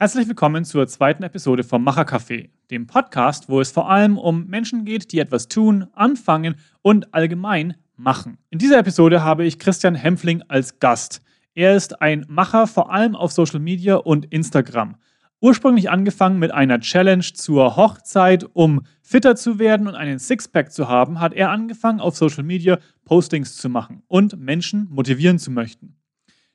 Herzlich willkommen zur zweiten Episode vom Machercafé, dem Podcast, wo es vor allem um Menschen geht, die etwas tun, anfangen und allgemein machen. In dieser Episode habe ich Christian Hempfling als Gast. Er ist ein Macher vor allem auf Social Media und Instagram. Ursprünglich angefangen mit einer Challenge zur Hochzeit, um fitter zu werden und einen Sixpack zu haben, hat er angefangen auf Social Media Postings zu machen und Menschen motivieren zu möchten.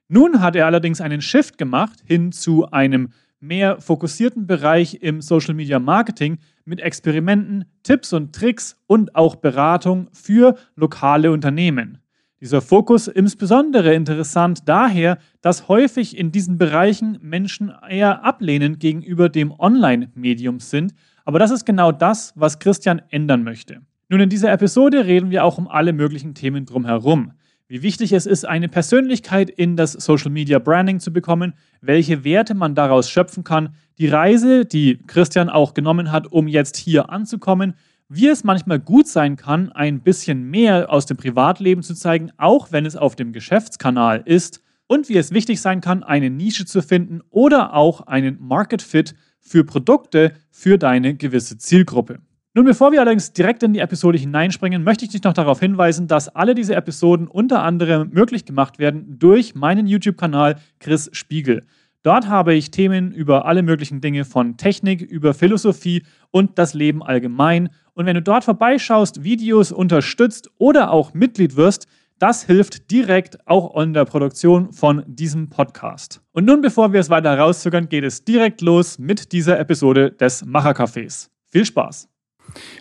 Nun hat er allerdings einen Shift gemacht hin zu einem mehr fokussierten Bereich im Social Media Marketing mit Experimenten, Tipps und Tricks und auch Beratung für lokale Unternehmen. Dieser Fokus insbesondere interessant daher, dass häufig in diesen Bereichen Menschen eher ablehnend gegenüber dem Online-Medium sind. Aber das ist genau das, was Christian ändern möchte. Nun, in dieser Episode reden wir auch um alle möglichen Themen drumherum wie wichtig es ist, eine Persönlichkeit in das Social Media Branding zu bekommen, welche Werte man daraus schöpfen kann, die Reise, die Christian auch genommen hat, um jetzt hier anzukommen, wie es manchmal gut sein kann, ein bisschen mehr aus dem Privatleben zu zeigen, auch wenn es auf dem Geschäftskanal ist, und wie es wichtig sein kann, eine Nische zu finden oder auch einen Market Fit für Produkte für deine gewisse Zielgruppe. Nun, bevor wir allerdings direkt in die Episode hineinspringen, möchte ich dich noch darauf hinweisen, dass alle diese Episoden unter anderem möglich gemacht werden durch meinen YouTube-Kanal Chris Spiegel. Dort habe ich Themen über alle möglichen Dinge von Technik, über Philosophie und das Leben allgemein. Und wenn du dort vorbeischaust, Videos unterstützt oder auch Mitglied wirst, das hilft direkt auch in der Produktion von diesem Podcast. Und nun, bevor wir es weiter rauszögern, geht es direkt los mit dieser Episode des Machercafés. Viel Spaß!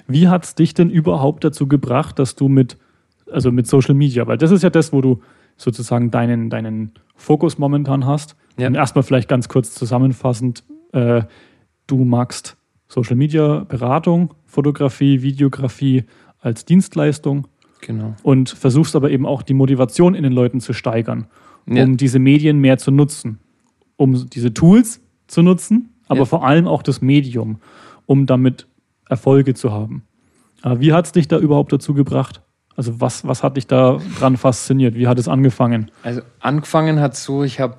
Wie hat es dich denn überhaupt dazu gebracht, dass du mit, also mit Social Media, weil das ist ja das, wo du sozusagen deinen, deinen Fokus momentan hast. Ja. Und erstmal vielleicht ganz kurz zusammenfassend, äh, du magst Social Media Beratung, Fotografie, Videografie als Dienstleistung. Genau. Und versuchst aber eben auch die Motivation in den Leuten zu steigern, um ja. diese Medien mehr zu nutzen, um diese Tools zu nutzen, aber ja. vor allem auch das Medium, um damit Erfolge zu haben. Aber wie hat es dich da überhaupt dazu gebracht? Also was, was hat dich da dran fasziniert? Wie hat es angefangen? Also angefangen hat so, ich habe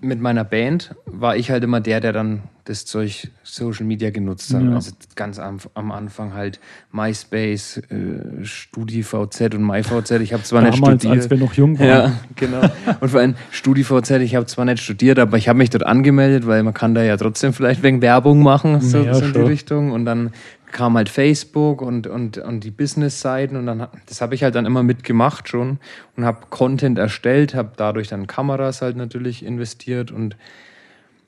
mit meiner Band war ich halt immer der, der dann das Zeug Social Media genutzt hat. Ja. Also ganz am, am, Anfang halt MySpace, äh, StudiVZ und MyVZ. Ich habe zwar Damals, nicht studiert. als wir noch jung waren. Ja, genau. Und vor allem StudiVZ, ich habe zwar nicht studiert, aber ich habe mich dort angemeldet, weil man kann da ja trotzdem vielleicht wegen Werbung machen, so, ja, so in die Richtung. Und dann kam halt Facebook und, und, und die Business-Seiten und dann, das habe ich halt dann immer mitgemacht schon und habe Content erstellt, habe dadurch dann Kameras halt natürlich investiert und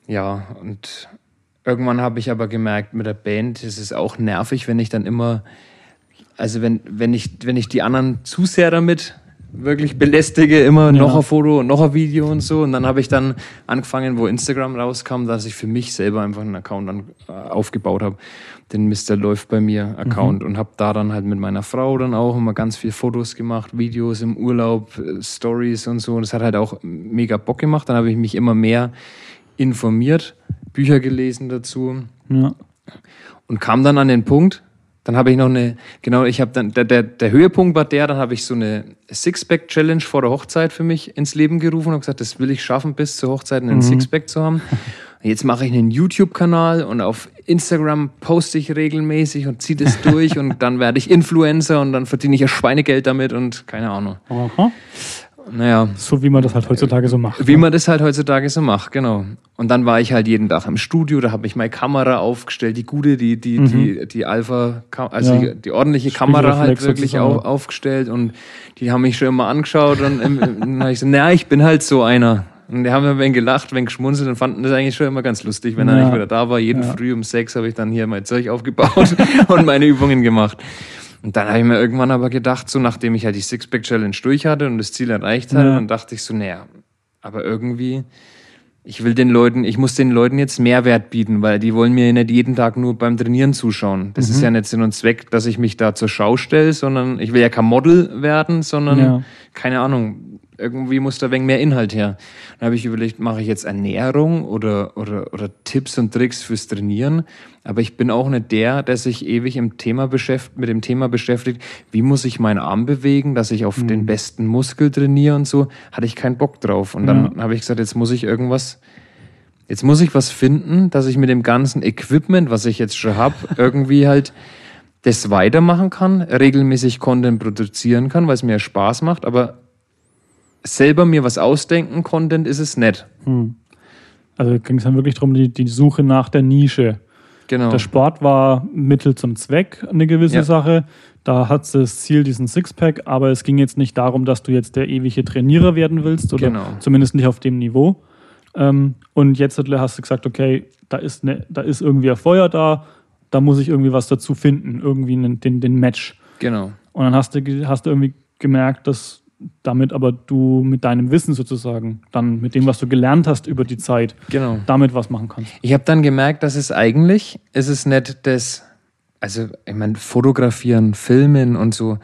ja, und irgendwann habe ich aber gemerkt, mit der Band ist es auch nervig, wenn ich dann immer, also wenn, wenn ich, wenn ich die anderen zu sehr damit wirklich belästige, immer ja. noch ein Foto und noch ein Video und so. Und dann habe ich dann angefangen, wo Instagram rauskam, dass ich für mich selber einfach einen Account dann, äh, aufgebaut habe. Den Mr. läuft bei mir Account mhm. und habe da dann halt mit meiner Frau dann auch immer ganz viel Fotos gemacht, Videos im Urlaub, äh, Stories und so. Und das hat halt auch mega Bock gemacht. Dann habe ich mich immer mehr informiert, Bücher gelesen dazu. Ja. Und kam dann an den Punkt, dann habe ich noch eine, genau, ich habe dann, der, der, der Höhepunkt war der, dann habe ich so eine Sixpack-Challenge vor der Hochzeit für mich ins Leben gerufen und gesagt, das will ich schaffen, bis zur Hochzeit einen mhm. Sixpack zu haben. Jetzt mache ich einen YouTube-Kanal und auf Instagram poste ich regelmäßig und ziehe das durch und dann werde ich Influencer und dann verdiene ich ja Schweinegeld damit und keine Ahnung. Aha. Naja. So wie man das halt heutzutage so macht. Wie ne? man das halt heutzutage so macht, genau. Und dann war ich halt jeden Tag im Studio, da habe ich meine Kamera aufgestellt, die gute, die, die, mhm. die, die Alpha, also ja. die, die, ordentliche Kamera halt wirklich au, aufgestellt und die haben mich schon immer angeschaut und dann habe ich so, naja, ich bin halt so einer. Und die haben ein wenig gelacht, wenig geschmunzelt und fanden das eigentlich schon immer ganz lustig, wenn ja. er nicht wieder da war. Jeden ja. Früh um sechs habe ich dann hier mein Zeug aufgebaut und meine Übungen gemacht. Und dann habe ich mir irgendwann aber gedacht, so nachdem ich halt die Sixpack-Challenge durch hatte und das Ziel erreicht hatte, ja. dann dachte ich so, naja, aber irgendwie, ich will den Leuten, ich muss den Leuten jetzt Mehrwert bieten, weil die wollen mir nicht jeden Tag nur beim Trainieren zuschauen. Das mhm. ist ja nicht Sinn und Zweck, dass ich mich da zur Schau stelle, sondern ich will ja kein Model werden, sondern, ja. keine Ahnung, irgendwie muss da ein wenig mehr Inhalt her. Dann habe ich überlegt, mache ich jetzt Ernährung oder, oder, oder Tipps und Tricks fürs Trainieren. Aber ich bin auch nicht der, der sich ewig im Thema beschäftigt, mit dem Thema beschäftigt, wie muss ich meinen Arm bewegen, dass ich auf mhm. den besten Muskel trainiere und so. Hatte ich keinen Bock drauf. Und dann ja. habe ich gesagt, jetzt muss ich irgendwas Jetzt muss ich was finden, dass ich mit dem ganzen Equipment, was ich jetzt schon habe, irgendwie halt das weitermachen kann, regelmäßig Content produzieren kann, weil es mir Spaß macht, aber selber mir was ausdenken, Content ist es nicht. Hm. Also ging es dann wirklich darum, die, die Suche nach der Nische. Genau. Der Sport war Mittel zum Zweck, eine gewisse ja. Sache. Da hat das Ziel diesen Sixpack, aber es ging jetzt nicht darum, dass du jetzt der ewige Trainierer werden willst oder genau. zumindest nicht auf dem Niveau. Ähm, und jetzt hast du gesagt, okay, da ist, ne, da ist irgendwie ein Feuer da, da muss ich irgendwie was dazu finden, irgendwie einen, den, den Match. Genau. Und dann hast du, hast du irgendwie gemerkt, dass damit aber du mit deinem Wissen sozusagen, dann mit dem, was du gelernt hast über die Zeit, genau. damit was machen kannst. Ich habe dann gemerkt, dass es eigentlich, es ist nicht das, also ich meine, fotografieren, filmen und so,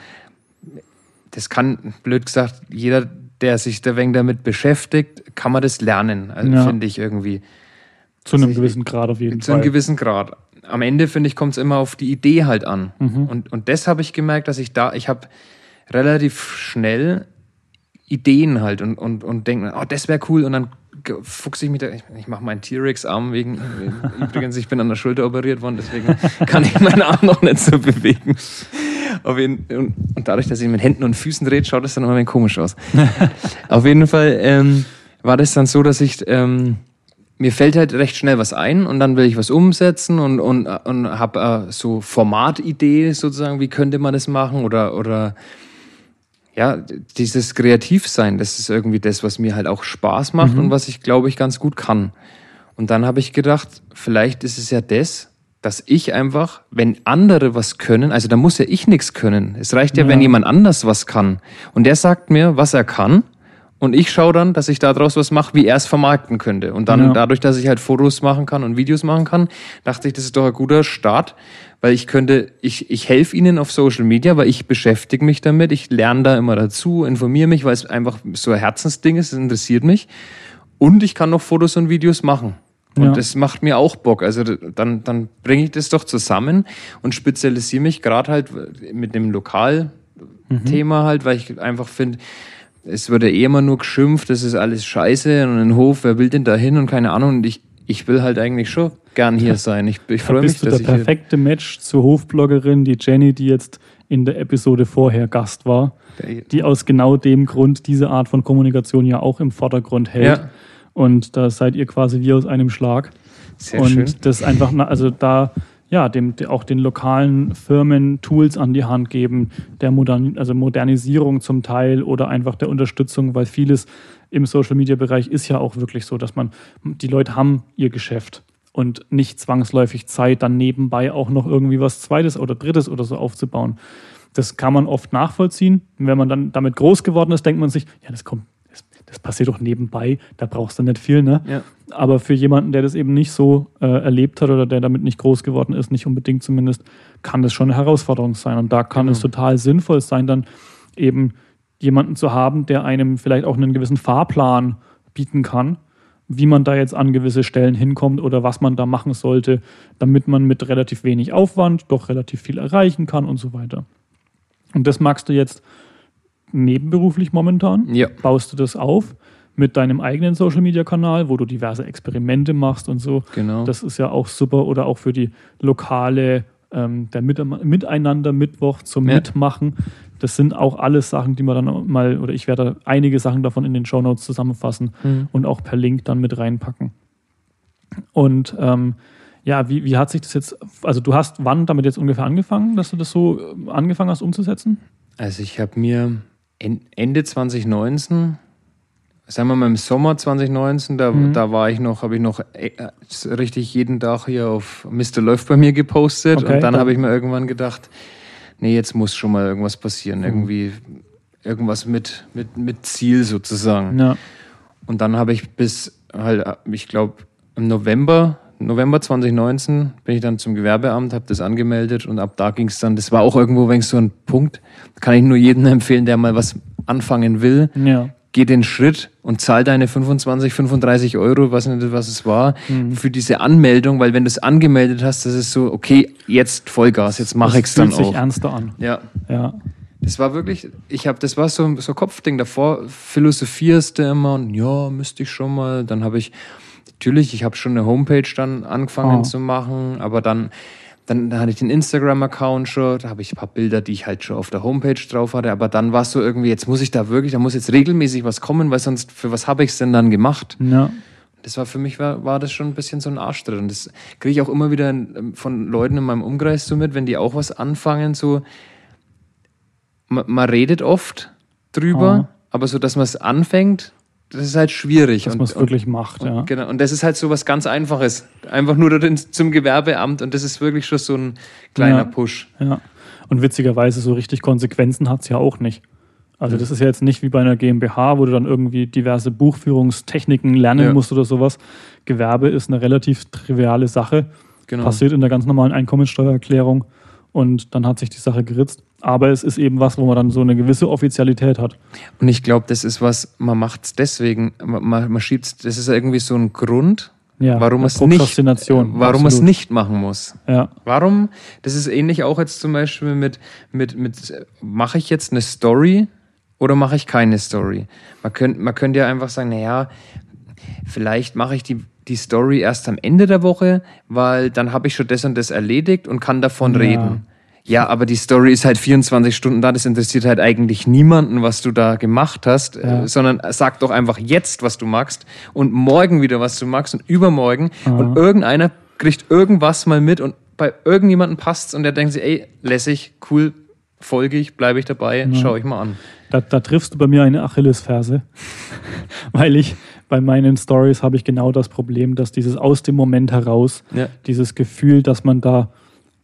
das kann, blöd gesagt, jeder, der sich da wenig damit beschäftigt, kann man das lernen, also ja. finde ich irgendwie. Zu einem also gewissen Grad auf jeden zu Fall. Zu einem gewissen Grad. Am Ende, finde ich, kommt es immer auf die Idee halt an. Mhm. Und, und das habe ich gemerkt, dass ich da, ich habe relativ schnell Ideen halt und, und, und denken, oh, das wäre cool. Und dann fuchse ich mich da, ich, ich mache meinen T-Rex-Arm wegen, übrigens, ich bin an der Schulter operiert worden, deswegen kann ich meinen Arm noch nicht so bewegen. Jeden, und, und, dadurch, dass ich mit Händen und Füßen rede, schaut das dann immer ein komisch aus. Auf jeden Fall ähm, war das dann so, dass ich, ähm, mir fällt halt recht schnell was ein und dann will ich was umsetzen und, und, und habe äh, so Formatidee sozusagen, wie könnte man das machen oder, oder ja, dieses Kreativsein, das ist irgendwie das, was mir halt auch Spaß macht mhm. und was ich, glaube ich, ganz gut kann. Und dann habe ich gedacht, vielleicht ist es ja das, dass ich einfach, wenn andere was können, also da muss ja ich nichts können. Es reicht ja, ja, wenn jemand anders was kann. Und der sagt mir, was er kann. Und ich schaue dann, dass ich daraus was mache, wie er es vermarkten könnte. Und dann ja. dadurch, dass ich halt Fotos machen kann und Videos machen kann, dachte ich, das ist doch ein guter Start, weil ich könnte, ich, ich helfe ihnen auf Social Media, weil ich beschäftige mich damit, ich lerne da immer dazu, informiere mich, weil es einfach so ein Herzensding ist, es interessiert mich. Und ich kann noch Fotos und Videos machen. Und ja. das macht mir auch Bock. Also dann, dann bringe ich das doch zusammen und spezialisiere mich gerade halt mit dem Lokalthema mhm. halt, weil ich einfach finde, es wird ja eh immer nur geschimpft, das ist alles scheiße und ein Hof, wer will denn da hin und keine Ahnung. Und ich, ich will halt eigentlich schon gern hier sein. Ich, ich freue mich, dass du der perfekte Match zur Hofbloggerin, die Jenny, die jetzt in der Episode vorher Gast war, die aus genau dem Grund diese Art von Kommunikation ja auch im Vordergrund hält. Ja. Und da seid ihr quasi wie aus einem Schlag. Sehr und schön. das einfach, also da ja, dem, auch den lokalen Firmen Tools an die Hand geben, der Modern, also Modernisierung zum Teil oder einfach der Unterstützung, weil vieles im Social Media Bereich ist ja auch wirklich so, dass man, die Leute haben ihr Geschäft und nicht zwangsläufig Zeit, dann nebenbei auch noch irgendwie was Zweites oder Drittes oder so aufzubauen. Das kann man oft nachvollziehen. wenn man dann damit groß geworden ist, denkt man sich, ja, das kommt, das, passiert doch nebenbei, da brauchst du nicht viel, ne? Ja. Aber für jemanden, der das eben nicht so äh, erlebt hat oder der damit nicht groß geworden ist, nicht unbedingt zumindest, kann das schon eine Herausforderung sein. Und da kann genau. es total sinnvoll sein, dann eben jemanden zu haben, der einem vielleicht auch einen gewissen Fahrplan bieten kann, wie man da jetzt an gewisse Stellen hinkommt oder was man da machen sollte, damit man mit relativ wenig Aufwand doch relativ viel erreichen kann und so weiter. Und das magst du jetzt nebenberuflich momentan? Ja. Baust du das auf mit deinem eigenen Social Media Kanal, wo du diverse Experimente machst und so? Genau. Das ist ja auch super oder auch für die lokale ähm, der Miteinander Mittwoch zum ja. Mitmachen. Das sind auch alles Sachen, die man dann mal, oder ich werde einige Sachen davon in den Show Notes zusammenfassen mhm. und auch per Link dann mit reinpacken. Und ähm, ja, wie, wie hat sich das jetzt, also du hast wann damit jetzt ungefähr angefangen, dass du das so ähm, angefangen hast umzusetzen? Also ich habe mir Ende 2019 sagen wir mal im Sommer 2019, da, mhm. da war ich noch, habe ich noch äh, richtig jeden Tag hier auf Mr. Läuft bei mir gepostet okay, und dann, dann. habe ich mir irgendwann gedacht, nee, jetzt muss schon mal irgendwas passieren, mhm. irgendwie irgendwas mit, mit, mit Ziel sozusagen. Ja. Und dann habe ich bis halt, ich glaube, im November, November 2019 bin ich dann zum Gewerbeamt, habe das angemeldet und ab da ging es dann, das war auch irgendwo wenn so ein Punkt, kann ich nur jedem empfehlen, der mal was anfangen will. Ja geh den Schritt und zahl deine 25, 35 Euro, was nicht, was es war, mhm. für diese Anmeldung, weil wenn du es angemeldet hast, das ist so, okay, jetzt Vollgas, jetzt mache ich es dann auch. Das sich ernster an. Ja. Ja. Das war wirklich, ich habe, das war so so Kopfding. Davor philosophierst du immer und ja, müsste ich schon mal. Dann habe ich natürlich, ich habe schon eine Homepage dann angefangen oh. zu machen, aber dann, dann, dann hatte ich den Instagram-Account schon, da habe ich ein paar Bilder, die ich halt schon auf der Homepage drauf hatte, aber dann war es so irgendwie, jetzt muss ich da wirklich, da muss jetzt regelmäßig was kommen, weil sonst, für was habe ich es denn dann gemacht? Ja. Das war für mich, war, war das schon ein bisschen so ein Arschtritt. Und das kriege ich auch immer wieder von Leuten in meinem Umkreis so mit, wenn die auch was anfangen, so, man, man redet oft drüber, oh. aber so, dass man es anfängt, das ist halt schwierig. Dass man es wirklich macht, und, ja. Genau. Und das ist halt so was ganz Einfaches. Einfach nur zum Gewerbeamt und das ist wirklich schon so ein kleiner ja, Push. Ja. Und witzigerweise so richtig Konsequenzen hat es ja auch nicht. Also das ist ja jetzt nicht wie bei einer GmbH, wo du dann irgendwie diverse Buchführungstechniken lernen ja. musst oder sowas. Gewerbe ist eine relativ triviale Sache. Genau. Passiert in der ganz normalen Einkommensteuererklärung und dann hat sich die Sache geritzt. Aber es ist eben was, wo man dann so eine gewisse Offizialität hat. Und ich glaube, das ist was, man macht es deswegen, man, man schiebt das ist irgendwie so ein Grund, ja, warum es nicht, warum es nicht machen muss. Ja. Warum? Das ist ähnlich auch jetzt zum Beispiel mit, mit, mit mache ich jetzt eine Story oder mache ich keine Story? Man könnte, man könnte ja einfach sagen, naja, vielleicht mache ich die, die Story erst am Ende der Woche, weil dann habe ich schon das und das erledigt und kann davon ja. reden. Ja, aber die Story ist halt 24 Stunden da, das interessiert halt eigentlich niemanden, was du da gemacht hast, ja. äh, sondern sag doch einfach jetzt, was du magst und morgen wieder, was du magst und übermorgen Aha. und irgendeiner kriegt irgendwas mal mit und bei irgendjemandem passt's und der denkt sich, ey, lässig, cool, folge ich, bleibe ich dabei, ja. schau ich mal an. Da, da triffst du bei mir eine Achillesferse, weil ich bei meinen Stories habe ich genau das Problem, dass dieses aus dem Moment heraus, ja. dieses Gefühl, dass man da,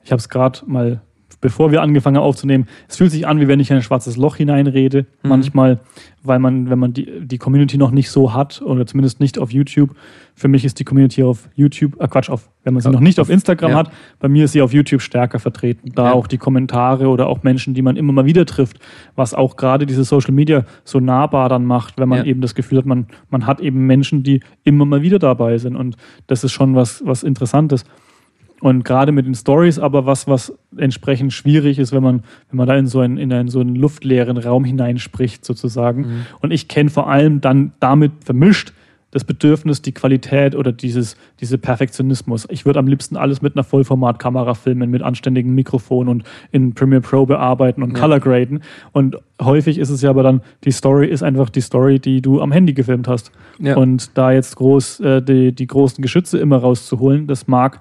ich habe es gerade mal bevor wir angefangen haben aufzunehmen, es fühlt sich an, wie wenn ich in ein schwarzes Loch hineinrede. Mhm. Manchmal, weil man, wenn man die, die Community noch nicht so hat, oder zumindest nicht auf YouTube. Für mich ist die Community auf YouTube, äh Quatsch, auf, wenn man sie noch nicht auf Instagram ja. hat, bei mir ist sie auf YouTube stärker vertreten. Da ja. auch die Kommentare oder auch Menschen, die man immer mal wieder trifft, was auch gerade diese Social Media so nahbar dann macht, wenn man ja. eben das Gefühl hat, man, man hat eben Menschen, die immer mal wieder dabei sind. Und das ist schon was, was Interessantes. Und gerade mit den Stories aber was, was entsprechend schwierig ist, wenn man, wenn man da in so einen, in einen so einen luftleeren Raum hineinspricht, sozusagen. Mhm. Und ich kenne vor allem dann damit vermischt das Bedürfnis, die Qualität oder dieses, diese Perfektionismus. Ich würde am liebsten alles mit einer Vollformatkamera filmen, mit anständigem Mikrofon und in Premiere Pro bearbeiten und ja. Color graden. Und häufig ist es ja aber dann, die Story ist einfach die Story, die du am Handy gefilmt hast. Ja. Und da jetzt groß äh, die, die großen Geschütze immer rauszuholen, das mag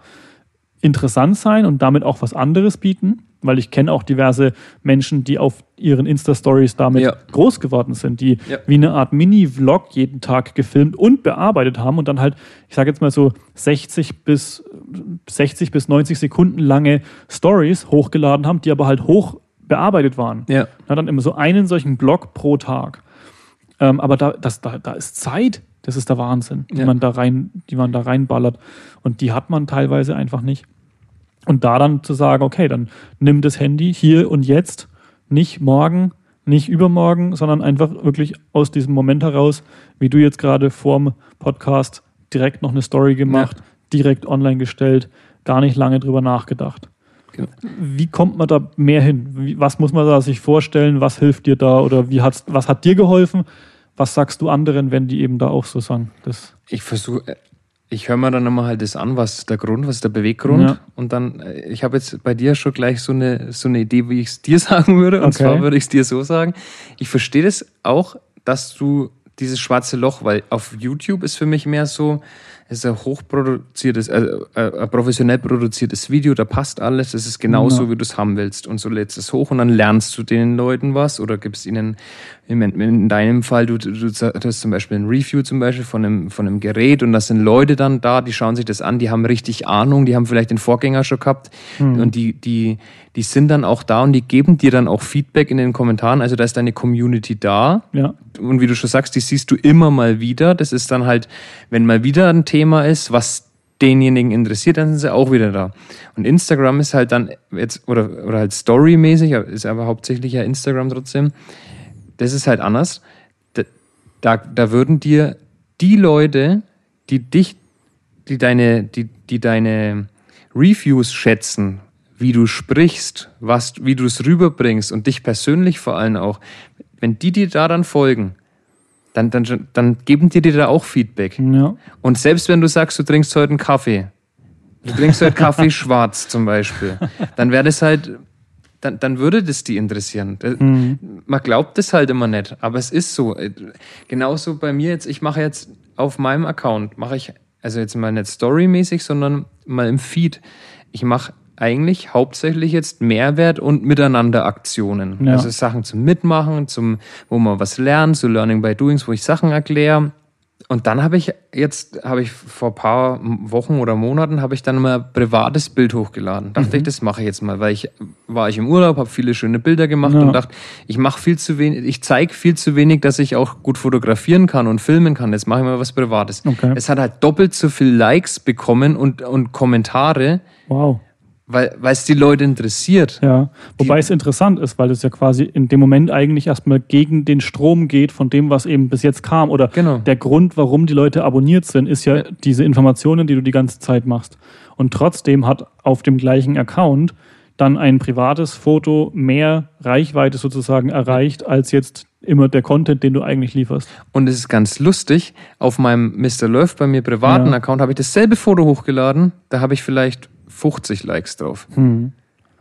interessant sein und damit auch was anderes bieten, weil ich kenne auch diverse Menschen, die auf ihren Insta-Stories damit ja. groß geworden sind, die ja. wie eine Art Mini-Vlog jeden Tag gefilmt und bearbeitet haben und dann halt, ich sage jetzt mal so 60 bis 60 bis 90 Sekunden lange Stories hochgeladen haben, die aber halt hoch bearbeitet waren. Ja. Na, dann immer so einen solchen Blog pro Tag. Ähm, aber da, das, da, da ist Zeit das ist der Wahnsinn, die, ja. man da rein, die man da reinballert. Und die hat man teilweise einfach nicht. Und da dann zu sagen, okay, dann nimm das Handy hier und jetzt, nicht morgen, nicht übermorgen, sondern einfach wirklich aus diesem Moment heraus, wie du jetzt gerade vorm Podcast direkt noch eine Story gemacht, ja. direkt online gestellt, gar nicht lange drüber nachgedacht. Genau. Wie kommt man da mehr hin? Was muss man da sich vorstellen? Was hilft dir da oder wie hat's, was hat dir geholfen? Was sagst du anderen, wenn die eben da auch so sagen? Das ich versuche, ich höre mir dann nochmal halt das an, was ist der Grund, was ist der Beweggrund. Ja. Und dann, äh, ich habe jetzt bei dir schon gleich so eine, so eine Idee, wie ich es dir sagen würde. Und okay. zwar würde ich es dir so sagen. Ich verstehe das auch, dass du dieses schwarze Loch, weil auf YouTube ist für mich mehr so, es ist ein hochproduziertes, äh, äh, ein professionell produziertes Video, da passt alles, es ist genauso, ja. wie du es haben willst. Und so lädst es hoch und dann lernst du den Leuten was oder gibst ihnen, in, deinem Fall, du, du, du hast zum Beispiel ein Review zum Beispiel von einem, von einem Gerät und da sind Leute dann da, die schauen sich das an, die haben richtig Ahnung, die haben vielleicht den Vorgänger schon gehabt mhm. und die, die, die sind dann auch da und die geben dir dann auch Feedback in den Kommentaren. Also da ist deine Community da. Ja. Und wie du schon sagst, die siehst du immer mal wieder. Das ist dann halt, wenn mal wieder ein Thema ist, was denjenigen interessiert, dann sind sie auch wieder da. Und Instagram ist halt dann jetzt, oder, oder halt storymäßig, ist aber hauptsächlich ja Instagram trotzdem. Das ist halt anders. Da, da würden dir die Leute, die dich, die deine, die, die deine Reviews schätzen, wie du sprichst, was, wie du es rüberbringst und dich persönlich vor allem auch, wenn die dir daran folgen, dann, dann, dann geben die dir da auch Feedback. Ja. Und selbst wenn du sagst, du trinkst heute einen Kaffee, du trinkst heute Kaffee schwarz zum Beispiel, dann wäre das halt, dann, dann würde das die interessieren. Mhm. Man glaubt das halt immer nicht, aber es ist so. Genauso bei mir jetzt, ich mache jetzt auf meinem Account, mache ich, also jetzt mal nicht storymäßig, sondern mal im Feed, ich mache eigentlich hauptsächlich jetzt Mehrwert und Miteinanderaktionen. Ja. Also Sachen zum Mitmachen, zum, wo man was lernt, so Learning by Doings, wo ich Sachen erkläre. Und dann habe ich jetzt, habe ich vor ein paar Wochen oder Monaten, habe ich dann mal ein privates Bild hochgeladen. Dachte mhm. ich, das mache ich jetzt mal, weil ich war ich im Urlaub, habe viele schöne Bilder gemacht ja. und dachte, ich mache viel zu wenig, ich zeige viel zu wenig, dass ich auch gut fotografieren kann und filmen kann. Jetzt mache ich mal was Privates. Okay. Es hat halt doppelt so viel Likes bekommen und, und Kommentare. Wow weil es die Leute interessiert. Ja, wobei es interessant ist, weil es ja quasi in dem Moment eigentlich erstmal gegen den Strom geht von dem, was eben bis jetzt kam. Oder genau. der Grund, warum die Leute abonniert sind, ist ja, ja diese Informationen, die du die ganze Zeit machst. Und trotzdem hat auf dem gleichen Account dann ein privates Foto mehr Reichweite sozusagen erreicht, als jetzt immer der Content, den du eigentlich lieferst. Und es ist ganz lustig, auf meinem Mr. Love bei mir privaten ja. Account habe ich dasselbe Foto hochgeladen. Da habe ich vielleicht 50 Likes drauf. Hm.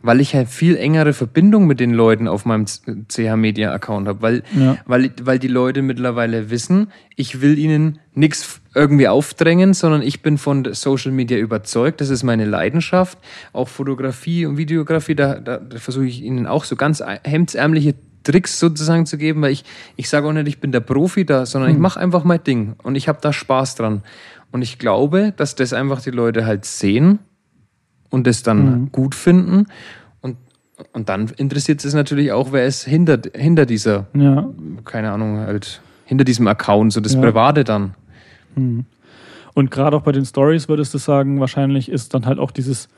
Weil ich halt viel engere Verbindung mit den Leuten auf meinem CH Media Account habe, weil, ja. weil, weil die Leute mittlerweile wissen, ich will ihnen nichts irgendwie aufdrängen, sondern ich bin von Social Media überzeugt. Das ist meine Leidenschaft. Auch Fotografie und Videografie, da, da, da versuche ich ihnen auch so ganz hemdsärmliche Tricks sozusagen zu geben, weil ich, ich sage auch nicht, ich bin der Profi da, sondern hm. ich mache einfach mein Ding und ich habe da Spaß dran. Und ich glaube, dass das einfach die Leute halt sehen und das dann mhm. gut finden. Und, und dann interessiert es natürlich auch, wer ist hinter, hinter dieser, ja. keine Ahnung, halt hinter diesem Account, so das ja. Private dann. Mhm. Und gerade auch bei den Stories würdest du sagen, wahrscheinlich ist dann halt auch dieses,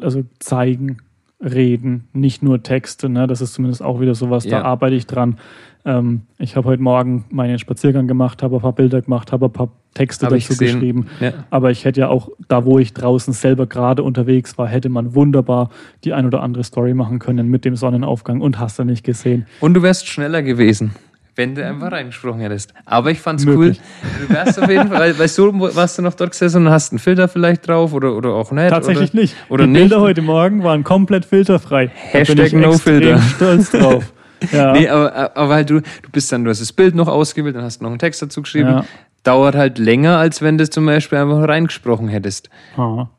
also zeigen, reden, nicht nur Texte. Ne? Das ist zumindest auch wieder sowas, ja. da arbeite ich dran. Ähm, ich habe heute Morgen meinen Spaziergang gemacht, habe ein paar Bilder gemacht, habe ein paar Texte hab dazu geschrieben. Ja. Aber ich hätte ja auch, da wo ich draußen selber gerade unterwegs war, hätte man wunderbar die ein oder andere Story machen können mit dem Sonnenaufgang und hast du nicht gesehen. Und du wärst schneller gewesen wenn du einfach reingesprochen hättest. Aber ich fand's Möglich. cool. Du wärst auf jeden Fall, weil so warst du noch dort gesessen und hast einen Filter vielleicht drauf oder, oder auch nicht. Tatsächlich oder, nicht. Oder Die nicht. Bilder heute Morgen waren komplett filterfrei. Hashtag no filter. stolz drauf. Ja. Nee, aber, aber halt du, du bist dann, du hast das Bild noch ausgewählt, dann hast du noch einen Text dazu geschrieben. Ja. Dauert halt länger, als wenn du es zum Beispiel einfach reingesprochen hättest. Aha.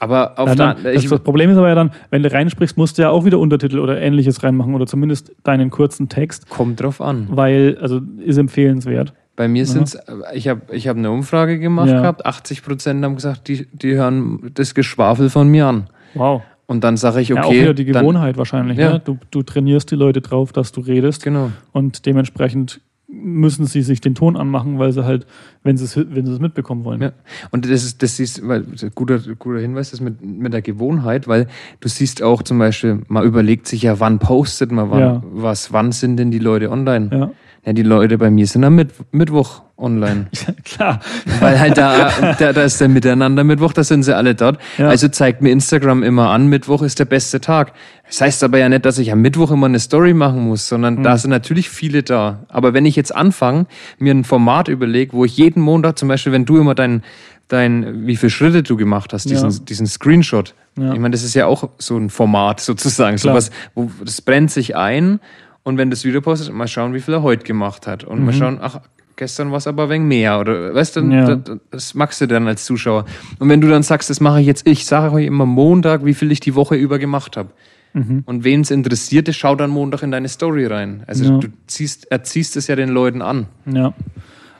Aber auf dann, der, das, das, Problem ist aber ja dann, wenn du reinsprichst, musst du ja auch wieder Untertitel oder ähnliches reinmachen oder zumindest deinen kurzen Text. Kommt drauf an. Weil, also ist empfehlenswert. Bei mir sind es, ich habe ich hab eine Umfrage gemacht ja. gehabt, 80 Prozent haben gesagt, die, die hören das Geschwafel von mir an. Wow. Und dann sage ich, okay. Ja, auch wieder die Gewohnheit dann, wahrscheinlich. Ja. Ne? Du, du trainierst die Leute drauf, dass du redest. Genau. Und dementsprechend müssen sie sich den Ton anmachen, weil sie halt, wenn sie es, wenn sie es mitbekommen wollen. Ja. Und das ist, das ist, weil, guter, guter Hinweis, das mit, mit der Gewohnheit, weil du siehst auch zum Beispiel, man überlegt sich ja, wann postet man wann, ja. was, wann sind denn die Leute online? Ja. Ja, die Leute bei mir sind am Mitt Mittwoch online. Ja, klar. Weil halt da, da, da ist der Miteinander Mittwoch, da sind sie alle dort. Ja. Also zeigt mir Instagram immer an, Mittwoch ist der beste Tag. Das heißt aber ja nicht, dass ich am Mittwoch immer eine Story machen muss, sondern mhm. da sind natürlich viele da. Aber wenn ich jetzt anfange, mir ein Format überlege, wo ich jeden Montag, zum Beispiel, wenn du immer dein, dein, wie viele Schritte du gemacht hast, diesen, ja. diesen Screenshot. Ich meine, das ist ja auch so ein Format sozusagen. Sowas, wo das brennt sich ein und wenn das Video postet, mal schauen, wie viel er heute gemacht hat. Und mhm. mal schauen, ach, gestern war es aber wenig mehr. Oder weißt du, ja. das, das magst du dann als Zuschauer. Und wenn du dann sagst, das mache ich jetzt, ich sage euch immer Montag, wie viel ich die Woche über gemacht habe. Mhm. Und wen es interessiert, schau dann Montag in deine Story rein. Also ja. du ziehst, erziehst es ja den Leuten an. Ja.